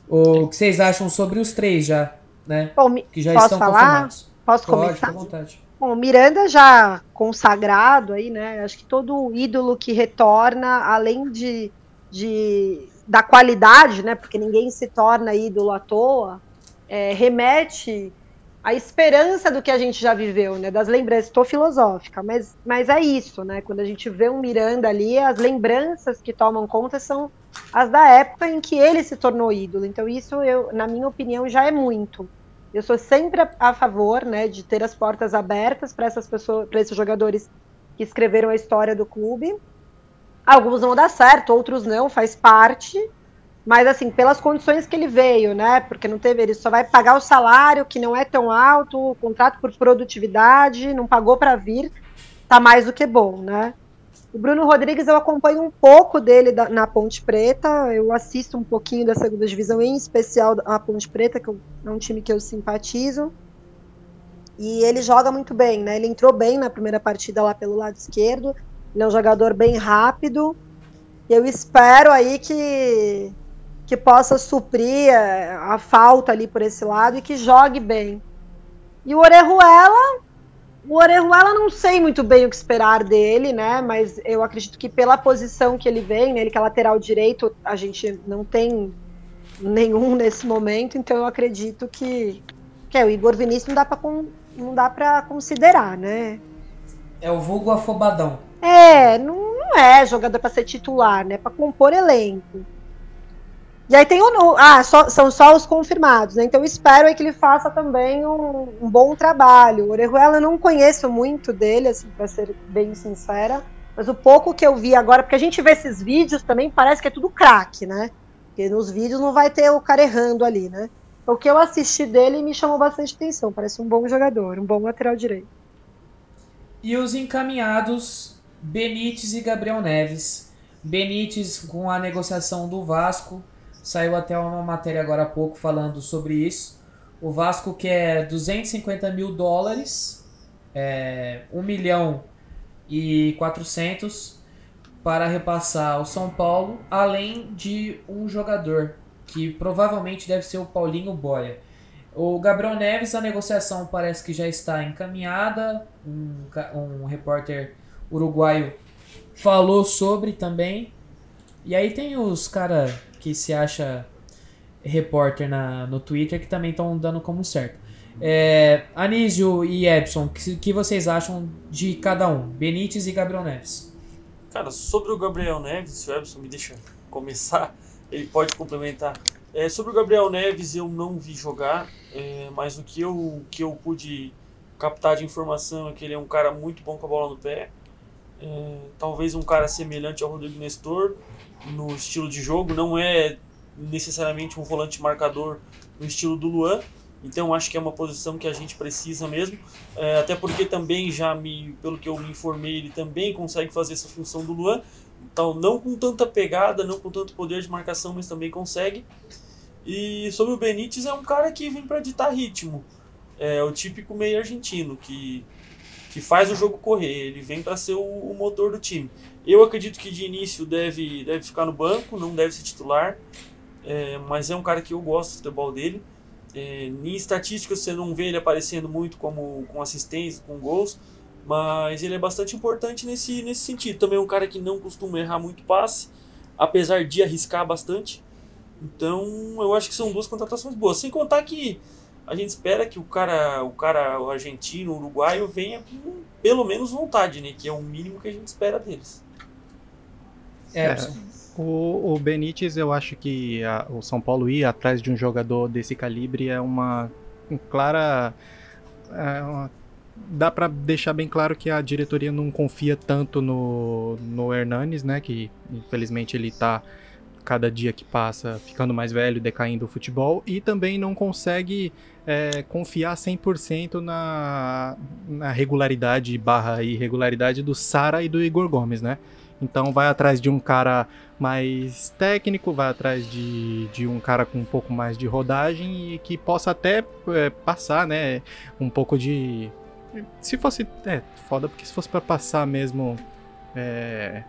O que vocês acham sobre os três já, né? Bom, Que já posso estão falar? confirmados. Posso Pode, começar? vontade. Bom, o Miranda já consagrado aí, né? Acho que todo ídolo que retorna, além de, de da qualidade, né? Porque ninguém se torna ídolo à toa, é, remete à esperança do que a gente já viveu, né? Das lembranças. Estou filosófica, mas, mas é isso, né? Quando a gente vê um Miranda ali, as lembranças que tomam conta são as da época em que ele se tornou ídolo. Então, isso, eu, na minha opinião, já é muito. Eu sou sempre a, a favor, né, de ter as portas abertas para essas pessoas, para esses jogadores que escreveram a história do clube. Alguns vão dar certo, outros não, faz parte. Mas assim, pelas condições que ele veio, né? Porque não teve, ele só vai pagar o salário que não é tão alto, o contrato por produtividade, não pagou para vir, tá mais do que bom, né? O Bruno Rodrigues eu acompanho um pouco dele da- na Ponte Preta, eu assisto um pouquinho da segunda divisão, em especial a Ponte Preta, que eu- é um time que eu simpatizo. E ele joga muito bem, né? Ele entrou bem na primeira partida lá pelo lado esquerdo. Ele é um jogador bem rápido. Eu espero aí que, que possa suprir é, a falta ali por esse lado e que jogue bem. E o Orejuela, o Orejuela não sei muito bem o que esperar dele, né? Mas eu acredito que pela posição que ele vem, né? Ele que é lateral direito, a gente não tem nenhum nesse momento, então eu acredito que, que é, o Igor Vinícius não dá para não dá para considerar, né? É o vulgo afobadão. É, não, não é jogador para ser titular, né? Para compor elenco. E aí tem o. Ah, só- são só os confirmados, né? Então espero aí que ele faça também um, um bom trabalho. O Orejuela eu não conheço muito dele, assim, para ser bem sincera. Mas o pouco que eu vi agora, porque a gente vê esses vídeos também, parece que é tudo craque, né? Porque nos vídeos não vai ter o cara errando ali, né? O que eu assisti dele me chamou bastante atenção. Parece um bom jogador, um bom lateral direito. E os encaminhados Benítez e Gabriel Neves. Benítez com a negociação do Vasco. Saiu até uma matéria agora há pouco falando sobre isso. O Vasco quer 250 mil dólares, é, 1 milhão e 400 para repassar ao São Paulo, além de um jogador que provavelmente deve ser o Paulinho Boia. O Gabriel Neves, a negociação parece que já está encaminhada. Um, um repórter uruguaio falou sobre também. E aí tem os cara que se acha repórter na, no Twitter que também estão dando como certo. É, Anísio e Epson, o que, que vocês acham de cada um? Benítez e Gabriel Neves. Cara, sobre o Gabriel Neves, se o Everson me deixa começar, ele pode complementar. É, sobre o Gabriel Neves, eu não vi jogar, é, mas o que eu, que eu pude captar de informação é que ele é um cara muito bom com a bola no pé. É, talvez um cara semelhante ao Rodrigo Nestor no estilo de jogo, não é necessariamente um volante marcador no estilo do Luan. Então acho que é uma posição que a gente precisa mesmo. É, até porque também já me, pelo que eu me informei, ele também consegue fazer essa função do Luan. Então não com tanta pegada, não com tanto poder de marcação, mas também consegue. E sobre o Benítez é um cara que vem para ditar ritmo. É o típico meio argentino que que faz o jogo correr, ele vem para ser o, o motor do time. Eu acredito que de início deve, deve ficar no banco, não deve ser titular, é, mas é um cara que eu gosto do futebol dele. É, em estatísticas você não vê ele aparecendo muito como com assistência, com gols, mas ele é bastante importante nesse, nesse sentido. Também é um cara que não costuma errar muito passe, apesar de arriscar bastante. Então eu acho que são duas contratações boas. Sem contar que a gente espera que o cara, o cara o argentino, o uruguaio venha com pelo menos vontade, né? Que é o mínimo que a gente espera deles. É, É. O, o Benítez, eu acho que a- o São Paulo ir atrás de um jogador desse calibre é uma um clara. é uma- dá pra deixar bem claro que a diretoria não confia tanto no, no Hernanes, né? Que infelizmente ele tá cada dia que passa ficando mais velho, decaindo o futebol, e também não consegue é, confiar 100% na, na regularidade barra irregularidade do Sara e do Igor Gomes, né? Então vai atrás de um cara mais técnico, vai atrás de, de um cara com um pouco mais de rodagem e que possa até é, passar, né? Um pouco de. Se fosse. É, foda, porque se fosse pra passar mesmo. é,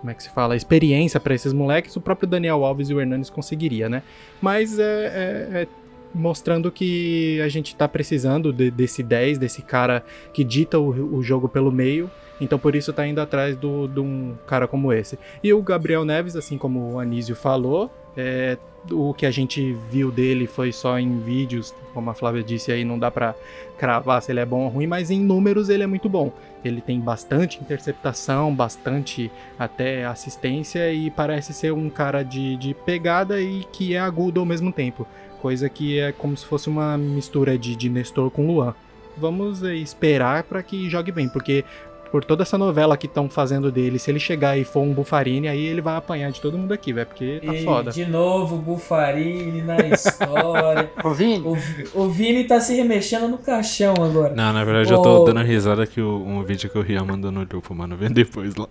como é que se fala? Experiência pra esses moleques, o próprio Daniel Alves e o Hernanes conseguiria, né? Mas é, é- é mostrando que a gente tá precisando de- desse 10, desse cara que dita o, o jogo pelo meio. Então por isso tá indo atrás do- de um cara como esse. E o Gabriel Neves, assim como o Anísio falou, é, o que a gente viu dele foi só em vídeos, como a Flávia disse aí, não dá pra cravar se ele é bom ou ruim, mas em números ele é muito bom. Ele tem bastante interceptação, bastante até assistência e parece ser um cara de, de pegada e que é agudo ao mesmo tempo. Coisa que é como se fosse uma mistura de, de Nestor com Luan. Vamos eh, esperar para que jogue bem, porque por toda essa novela que estão fazendo dele, se ele chegar e for um Bufarini, aí ele vai apanhar de todo mundo aqui, velho, porque tá E foda. de novo, Bufarini na história. Ô, Vini, o, o Vini tá se remexendo no caixão agora. Não, na verdade eu tô dando risada que o, um vídeo que o Rian mandou no grupo, mano. Vem depois lá.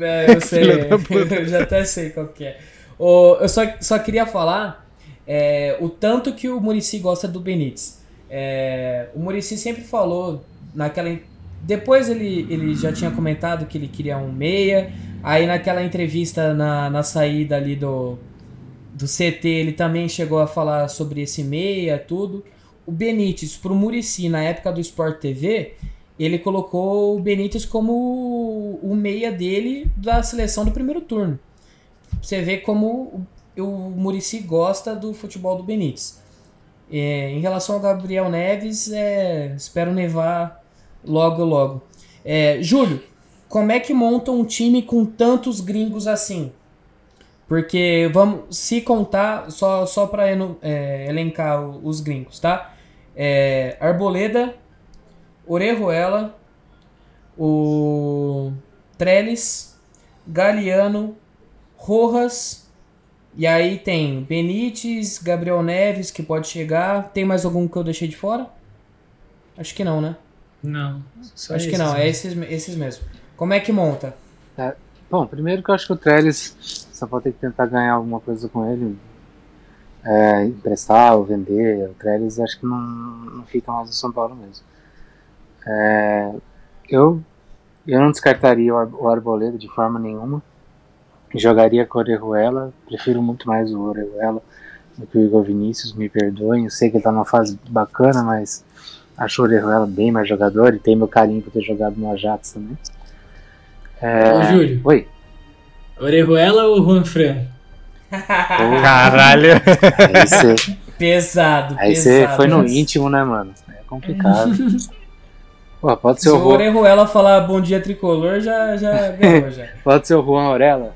É, eu sei, eu já até sei qual que é. Ô, eu só, só queria falar é, o tanto que o Murici gosta do Benítez. É, o Murici sempre falou naquela. Depois ele, ele já tinha comentado que ele queria um meia. Aí naquela entrevista na, na saída ali do, do CT, ele também chegou a falar sobre esse meia, tudo. O Benítez, pro Murici, na época do Sport TV, ele colocou o Benítez como o- meia dele da seleção do primeiro turno. Você vê como o, o Murici gosta do futebol do Benítez. É, em relação ao Gabriel Neves, é, espero nevar logo, logo. É, Júlio, como é que monta um time com tantos gringos assim? Porque vamos se contar, só, só para elencar o- os gringos, tá? É, Arboleda, Orejuela, o Trellis, Galeano, Rojas, e aí tem Benítez, Gabriel Neves, que pode chegar. Tem mais algum que eu deixei de fora? Acho que não, né? Não. Só Acho que esses não, é esses, esses mesmo. Como é que monta? bom, primeiro que eu acho que o Trellis só pode ter que tentar ganhar alguma coisa com ele. É, emprestar ou vender. O Trellis acho que não, não fica mais no São Paulo mesmo. É, eu, eu não descartaria o, Ar- o Arboleda de forma nenhuma. Jogaria com o Orejuela. Prefiro muito mais o Orejuela do que o Igor Vinícius, me perdoem. Eu sei que ele tá numa fase bacana, mas acho o Orejuela bem mais jogador e tem meu carinho por ter jogado no Ajax também. É, Ô, Júlio, Oi. Orejuela ou Juan Fran? Caralho! Aí você Pesado, aí você foi no íntimo, né, mano? É complicado. Pô, pode Se ser o o Juan, Orejuela falar bom dia tricolor, já, já ganhou, já. pode ser o Juan Aurela.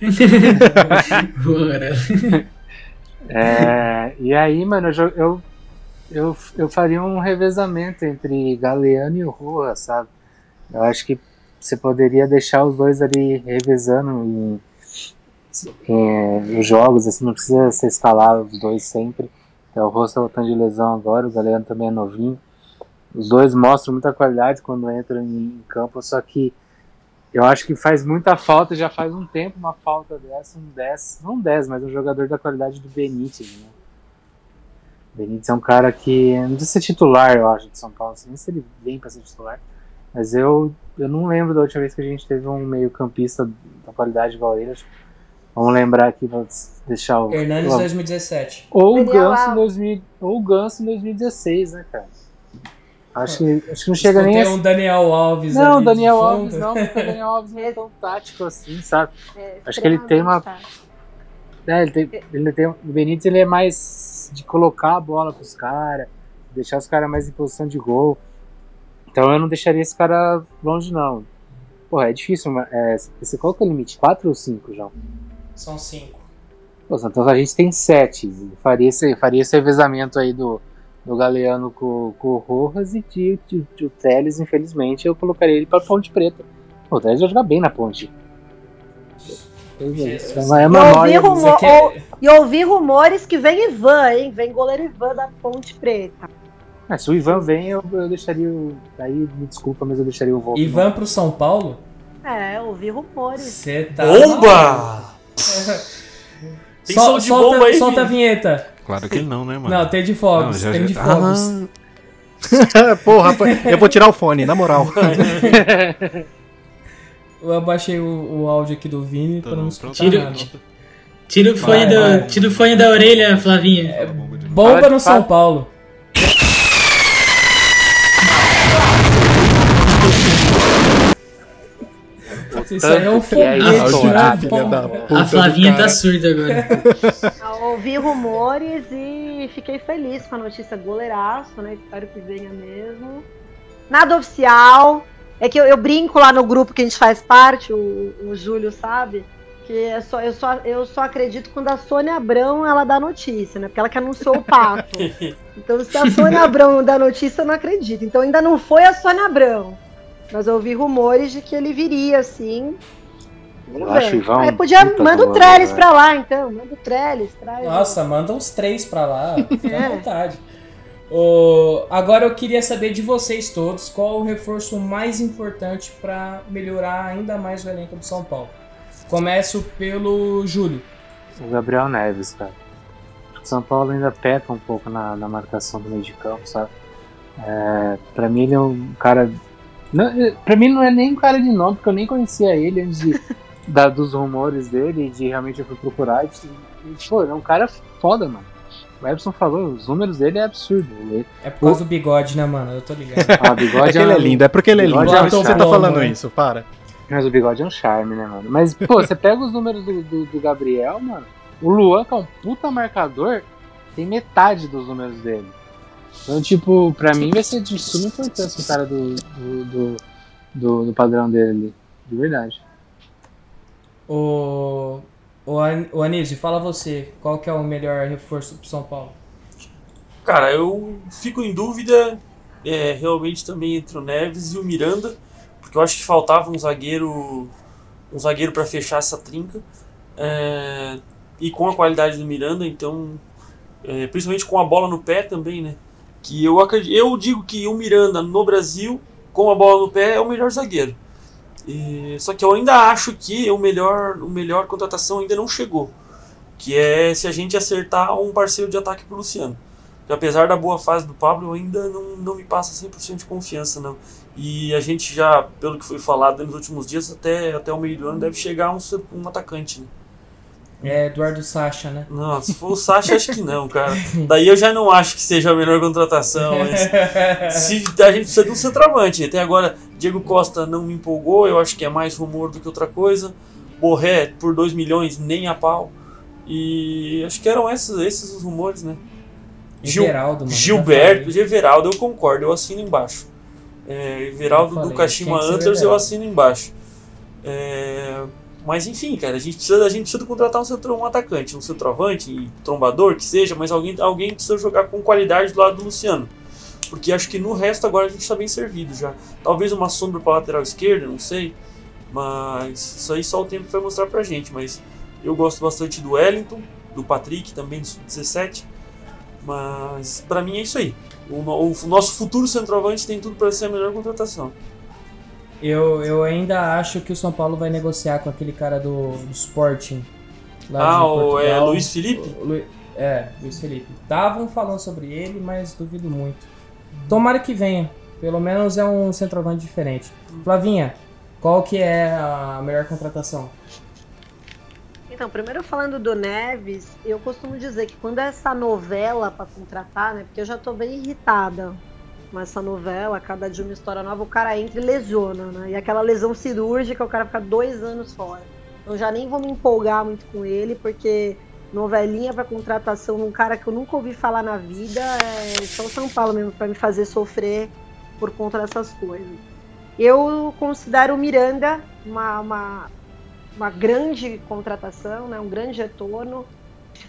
Bora. É, e aí, mano, eu, eu, eu, eu faria um revezamento entre Galeano e o Rua, sabe? Eu acho que você poderia deixar os dois ali revezando em, em, nos jogos, assim, não precisa ser escalar os dois sempre. É, o Rua tá voltando de lesão agora, o Galeano também é novinho. Os dois mostram muita qualidade quando entram em, em campo, só que eu acho que faz muita falta, já faz um tempo uma falta dessa, um 10, não um 10, mas um jogador da qualidade do Benítez, né? O Benítez é um cara que não precisa ser titular, eu acho, de São Paulo, não sei se ele vem para ser titular, mas eu, eu não lembro da última vez que a gente teve um meio campista da qualidade igual ele, Vamos lembrar aqui, vou deixar o. Hernanes o- 2017. ou o Ganso em Alves. 2000, ou o Ganso em 2016, né, cara? Acho que, acho que não chega nem Tem a um Daniel Alves Não, ali Daniel Alves fundo. não, porque o Daniel Alves não é tão tático assim, sabe? É, Acho que ele tem uma- tático. É, ele tem, ele tem, o Benítez ele é mais de colocar a bola pros caras, deixar os caras mais em posição de gol. Então eu não deixaria esse cara longe, não. Porra, é difícil. mas, É, você é o limite? 4 ou 5, João? São cinco. Pô, então a gente tem 7. Faria esse, faria esse revezamento aí do, do Galeano com, com o Rojas e de, de, de o Teles, infelizmente, eu colocaria ele pra Ponte Preta. Pô, o Teles vai jogar bem na Ponte. É uma, é Eu uma ouvi rumor- quer- E ouvi rumores que vem Ivan, hein? Vem goleiro Ivan da Ponte Preta. Ah, se o Ivan vem, eu, eu deixaria o. Aí me desculpa, mas eu deixaria o Volpe. Ivan pro São Paulo? É, ouvi rumores. Você tá. Bomba! Tem Sol- som de solta, bomba aí, solta a vinheta. Claro que não, né, mano? Não, tem de fogos, Não, já- tem já- de fogos. Ah, Porra, eu vou tirar o fone, na moral. Eu abaixei o, o áudio aqui do Vini pra não escutar Tira- nada. Tira o fone, Vai, do, vai. tira o fone da orelha, Flavinha. Bomba Para de no São. Paulo. Isso aí é um é foguete, né? da Bomba. puta A Flavinha tá surda agora. Ouvi rumores e fiquei feliz com a notícia goleiraço, né? Espero que venha mesmo. Nada oficial. É que eu, eu brinco lá no grupo que a gente faz parte, o, o Júlio sabe, que é só, eu, só, eu só acredito quando a Sônia Abrão ela dá notícia, né? Porque ela que anunciou o pato. Então se a Sônia Abrão dá notícia, eu não acredito. Então ainda não foi a Sônia Abrão. Mas eu ouvi rumores de que ele viria, assim. Eu acho Ivan Aí podia, puta manda o Trellis né? pra lá, então. Manda o Trellis, traz. Nossa, manda uns três pra lá, fica à É. vontade. Ô, agora eu queria saber de vocês todos qual o reforço mais importante pra melhorar ainda mais o elenco do São Paulo. Começo pelo Júlio. O Gabriel Neves, cara. O São Paulo ainda peca um pouco na, na marcação do meio de campo, sabe? É, pra mim ele é um cara. Não, é- pra mim não é nem um cara de nome, porque eu nem conhecia ele antes de, da, dos rumores dele, de realmente eu fui procurar. E, e, pô, ele é um cara foda, mano. O Epson falou, os números dele é absurdo. Ele, É por causa do bigode, né, mano? Eu tô ligado. ah, o bigode É que ele é um- lindo, é porque ele é lindo. É um que você tá falando Né? isso, para. Mas o bigode é um charme, né, mano? Mas, pô, você pega os números do, do, do Gabriel, mano. O Luan, que é um puta marcador, tem metade dos números dele. Então, tipo, pra mim vai ser de suma importância o cara do, do, do, do, do padrão dele ali. De verdade. O, o, An- o Anísio, fala você, qual que é o melhor reforço pro São Paulo? Cara, eu fico em dúvida é, realmente também entre o Neves e o Miranda, porque eu acho que faltava um zagueiro um zagueiro para fechar essa trinca. É, e com a qualidade do Miranda, então, é, principalmente com a bola no pé também, né? Que eu acredito, eu digo que o Miranda no Brasil, com a bola no pé, é o melhor zagueiro. E- só que eu ainda acho que o melhor, o melhor contratação ainda não chegou. Que é se a gente acertar um parceiro de ataque pro Luciano. Que apesar da boa fase do Pablo, eu ainda não, não me passa 100% de confiança, não. E a gente já, pelo que foi falado nos últimos dias, até, até o meio do ano deve chegar um, um atacante, né? É Eduardo Sacha, né? Não, se for o Sacha, acho que não, cara. Daí eu já não acho que seja a melhor contratação. Mas se, a gente precisa de um centroavante. Até agora, Diego Costa não me empolgou, eu acho que é mais rumor do que outra coisa. Borré, por 2 milhões, nem a pau. E acho que eram esses, esses os rumores, né? Gil- Everaldo, mano. Gilberto, Everaldo, eu concordo, eu assino embaixo. É, Everaldo do Kashima Antlers, eu assino embaixo. É, mas enfim, cara, a gente precisa, a gente precisa contratar um, centro, um atacante, um centroavante, um trombador, que seja, mas alguém, alguém precisa jogar com qualidade do lado do Luciano. Porque acho que no resto agora a gente está bem servido já. Talvez uma sombra para lateral esquerda, não sei. Mas isso aí só o tempo vai mostrar pra gente. Mas eu gosto bastante do Wellington, do Patrick também, do Sub-17. Mas pra mim é isso aí. O, no- o nosso futuro centroavante tem tudo para ser a melhor contratação. Eu, eu ainda acho que o São Paulo vai negociar com aquele cara do, do Sporting. Ah, o é. Luiz Felipe? O Lu- É, Luiz Felipe. Estavam falando sobre ele, mas duvido muito. Tomara que venha. Pelo menos é um centroavante diferente. Flavinha, qual que é a melhor contratação? Então, primeiro falando do Neves, eu costumo dizer que quando é essa novela para contratar, né? Porque eu já tô bem irritada com essa novela, cada dia uma história nova, o cara entra e lesiona, né? E aquela lesão cirúrgica, o cara fica dois anos fora. Eu já nem vou me empolgar muito com ele, porque novelinha para contratação de um cara que eu nunca ouvi falar na vida é só São Paulo mesmo para me fazer sofrer por conta dessas coisas. Eu considero o Miranda uma, uma, uma grande contratação, né, um grande retorno.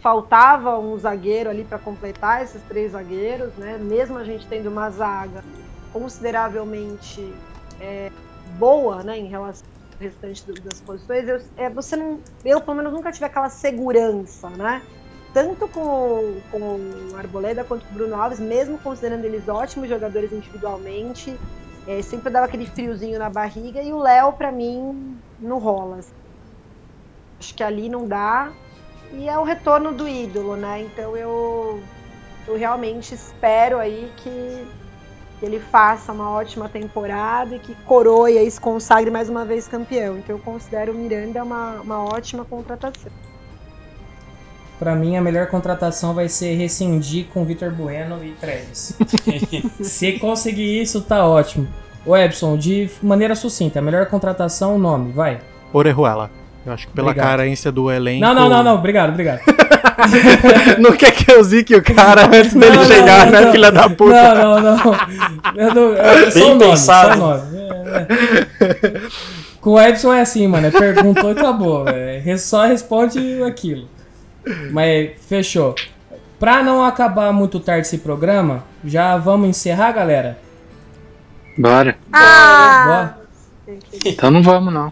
Faltava um zagueiro ali para completar esses três zagueiros, né? mesmo a gente tendo uma zaga consideravelmente é, boa né, em relação restante das posições, eu, é, você não, eu pelo menos nunca tive aquela segurança, né? Tanto com, com o Arboleda quanto com o Bruno Alves, mesmo considerando eles ótimos jogadores individualmente, é, sempre dava aquele friozinho na barriga e o Léo, para mim, não rola. Acho que ali não dá. E é o retorno do ídolo, né? Então eu, eu realmente espero aí que ele faça uma ótima temporada e que coroe e se consagre mais uma vez campeão. Então eu considero o Miranda uma, uma ótima contratação. Para mim, a melhor contratação vai ser rescindir com Vitor Bueno e Treves. Se conseguir isso, tá ótimo. O Epson, de maneira sucinta, a melhor contratação, o nome, vai. Orejuela. Eu acho que pela Obrigado. carência do elenco. Não, não, não, não, obrigado, obrigado. não quer que eu zique o cara antes dele Não, chegar, não, né, não. filha da puta? Não, não, não. Eu não é só Bem o nome, só o nome. É, é. Com o Edson é assim, mano. é Perguntou e acabou. É, só responde aquilo. Mas fechou. Pra não acabar muito tarde esse programa, já vamos encerrar, galera? Bora. Ah! Então não vamos, não.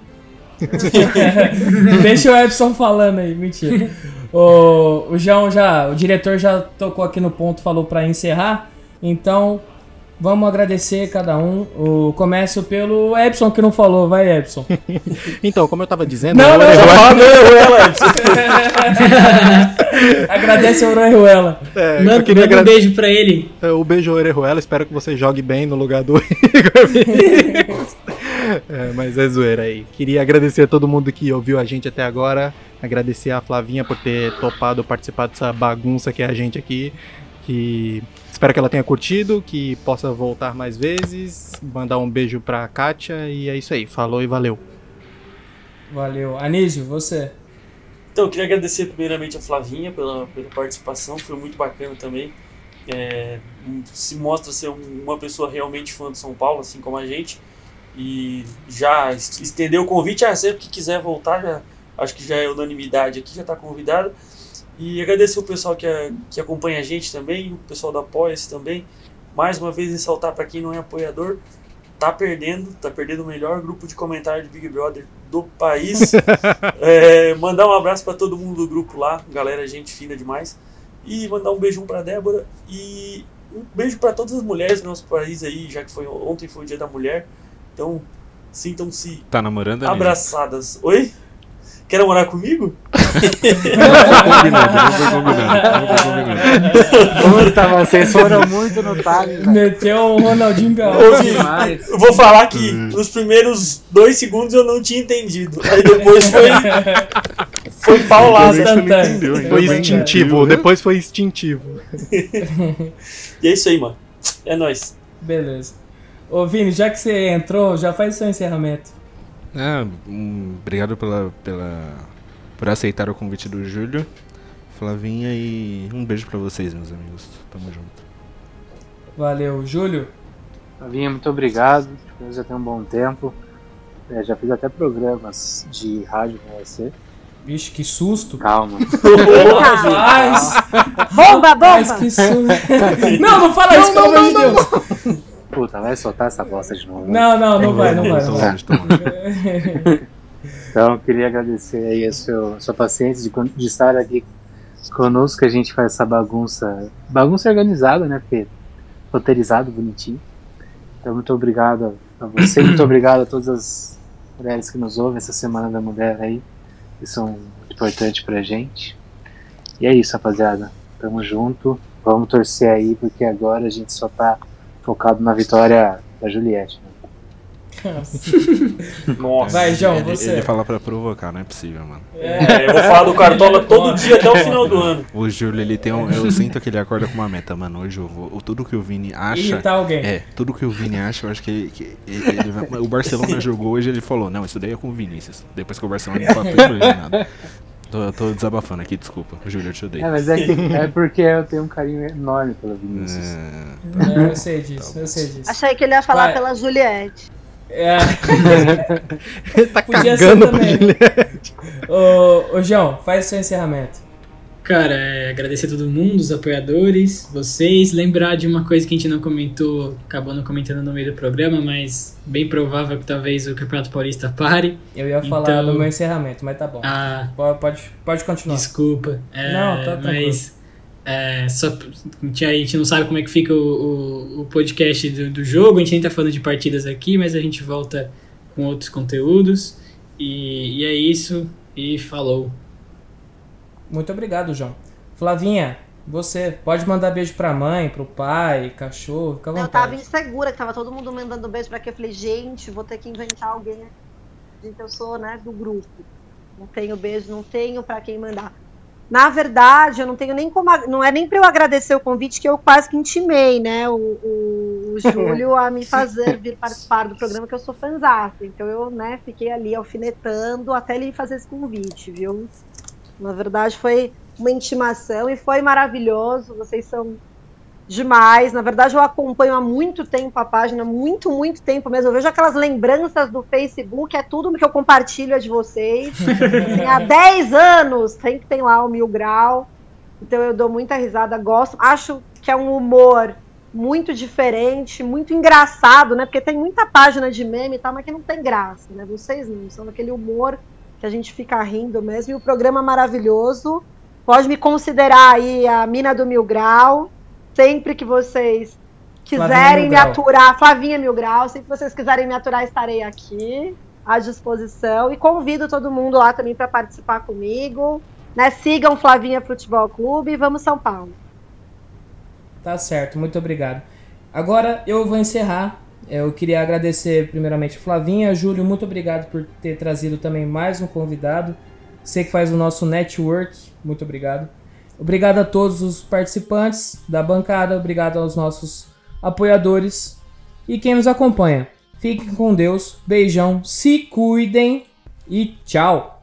Deixa o Epson falando aí, mentira. O, o João já, o diretor já tocou aqui no ponto, falou pra encerrar. Então, vamos agradecer cada um. O começo pelo Epson que não falou, vai Epson. Então, como eu tava dizendo, Não, o não, Orejuela- Agradece ao Orejuela. É, eu Manda, queria manda um beijo pra ele. o beijo Orejuela. Espero que você jogue bem no lugar do Igor. É, mas é zoeira aí. Queria agradecer a todo mundo que ouviu a gente até agora. Agradecer a Flavinha por ter topado participar dessa bagunça que é a gente aqui. Que espero que ela tenha curtido, que possa voltar mais vezes. Mandar um beijo pra Kátia e é isso aí. Falou e valeu. Valeu. Anísio, você. Então, eu queria agradecer primeiramente a Flavinha pela, pela participação, foi muito bacana também. É, se mostra ser um- uma pessoa realmente fã do São Paulo, assim como a gente. E já es- estendeu o convite, ah, sempre que quiser voltar, já, acho que já é unanimidade aqui, já está convidado. E agradecer o pessoal que, a- que acompanha a gente também, o pessoal da Apoia-se também. Mais uma vez ressaltar para quem não é apoiador, tá perdendo, tá perdendo o melhor grupo de comentário de Big Brother do país. É, mandar um abraço para todo mundo do grupo lá, galera, gente fina demais. E mandar um beijão para Débora e um beijo para todas as mulheres do nosso país aí, já que foi ontem foi o Dia da Mulher. Então, sintam-se Tá namorando, abraçadas. Oi? Quer namorar comigo? Combinado, não foi combinado, não foi combinado. Puta, vocês foram muito no time. Meteu o Ronaldinho Gaúcho. Demais. Eu vou falar que nos primeiros dois segundos eu não tinha entendido. Aí depois foi, foi ainda Foi instintivo, depois foi instintivo. E é isso aí, mano. É nóis. Beleza. Ô Vini, já que você entrou, já faz o seu encerramento. Ah, hum, obrigado pela, pela, por aceitar o convite do Júlio, Flavinha e um beijo pra vocês, meus amigos. Tamo junto. Valeu. Júlio? Flavinha, muito obrigado. Eu já tenho um bom tempo. É, já fiz até programas de rádio com você. Vixe, que susto. Calma. Rapaz, Bomba, bomba! que susto. Não, não fala isso, pelo amor de Deus. Puta, vai soltar essa bosta de novo. né? Não, não, não vai, não vai. Tô Não vai. tô longe. Então, queria agradecer aí a seu, sua paciência de, de estar aqui conosco, que a gente faz essa bagunça, bagunça organizada, né, Pedro? Roteirizado, bonitinho. Então, muito obrigado a você, muito obrigado a todas as mulheres que nos ouvem essa Semana da Mulher aí, que são muito importantes pra gente. E é isso, rapaziada. Tamo junto, vamos torcer aí, porque agora a gente só tá focado na vitória da Juliette. Né? Nossa. Vai, João, ele, você. ele fala pra provocar, não é possível, mano. É, eu vou falar do Cartola todo dia até o final do ano. O Júlio, ele tem um. Eu sinto que ele acorda com uma meta, mano. Hoje eu vou. Tudo que o Vini acha. Irritar alguém. É, tudo que o Vini acha, eu acho que, ele- que ele, O Barcelona jogou hoje, ele falou, não, isso daí é com o Vinícius. Depois que o Barcelona empatou, ele nada. Tô, tô desabafando aqui, desculpa. Júlio, eu te odeio. É, mas é, que, é porque eu tenho um carinho enorme pelo Vinícius. É, eu sei disso, eu sei disso. Achei que ele ia falar Vai. pela Juliette. É, Ele tá Podia ser cagando pro também. Juliette. ô, ô, João, faz o seu encerramento. Cara, é, agradecer a todo mundo, os apoiadores, vocês. Lembrar de uma coisa que a gente não comentou, acabou não comentando no meio do programa, mas bem provável que talvez o Campeonato Paulista pare. Eu ia falar Então- do meu encerramento, mas tá bom. Ah, Pode, pode, continuar. desculpa. É, Não, tá tranquilo. Mas é, só, a gente- a gente não sabe como é que fica o, o, o podcast do, do jogo, a gente nem tá falando de partidas aqui, mas a gente volta com outros conteúdos. E, e é isso, e falou. Muito obrigado, João. Flavinha, você pode mandar beijo pra mãe, pro pai, cachorro, fica à Eu tava vontade. insegura, que tava todo mundo mandando beijo pra quê? Eu falei, gente, vou ter que inventar alguém. Gente, eu sou, né, do grupo. Não tenho beijo, não tenho pra quem mandar. Na verdade, eu não tenho nem como. Não é nem pra eu agradecer o convite, que eu quase que intimei, né, o, o, o Júlio a me fazer vir participar do programa, que eu sou fãzata. Então eu, né, fiquei ali alfinetando até ele fazer esse convite, viu? Na verdade, foi uma intimação e foi maravilhoso. Vocês são demais. Na verdade, eu acompanho há muito tempo a página, muito, muito tempo mesmo. Eu vejo aquelas lembranças do Facebook, é tudo que eu compartilho é de vocês. Há 10 anos sempre tem lá o Mil Grau. Então eu dou muita risada, gosto. Acho que é um humor muito diferente, muito engraçado, né? Porque tem muita página de meme e tal, mas que não tem graça, né? Vocês não, são daquele humor que a gente fica rindo mesmo. E o programa maravilhoso. Pode me considerar aí a mina do Mil Grau. Sempre que vocês quiserem me aturar, Flavinha Mil Grau, sempre que vocês quiserem me aturar, estarei aqui à disposição. E convido todo mundo lá também para participar comigo. Né? Sigam Flavinha Futebol Clube e vamos São Paulo. Tá certo, muito obrigado. Agora eu vou encerrar. Eu queria agradecer primeiramente Flavinha, Júlio, muito obrigado por ter trazido também mais um convidado. Você que faz o nosso network, muito obrigado. Obrigado a todos os participantes da bancada, obrigado aos nossos apoiadores e quem nos acompanha. Fiquem com Deus, beijão, se cuidem e tchau!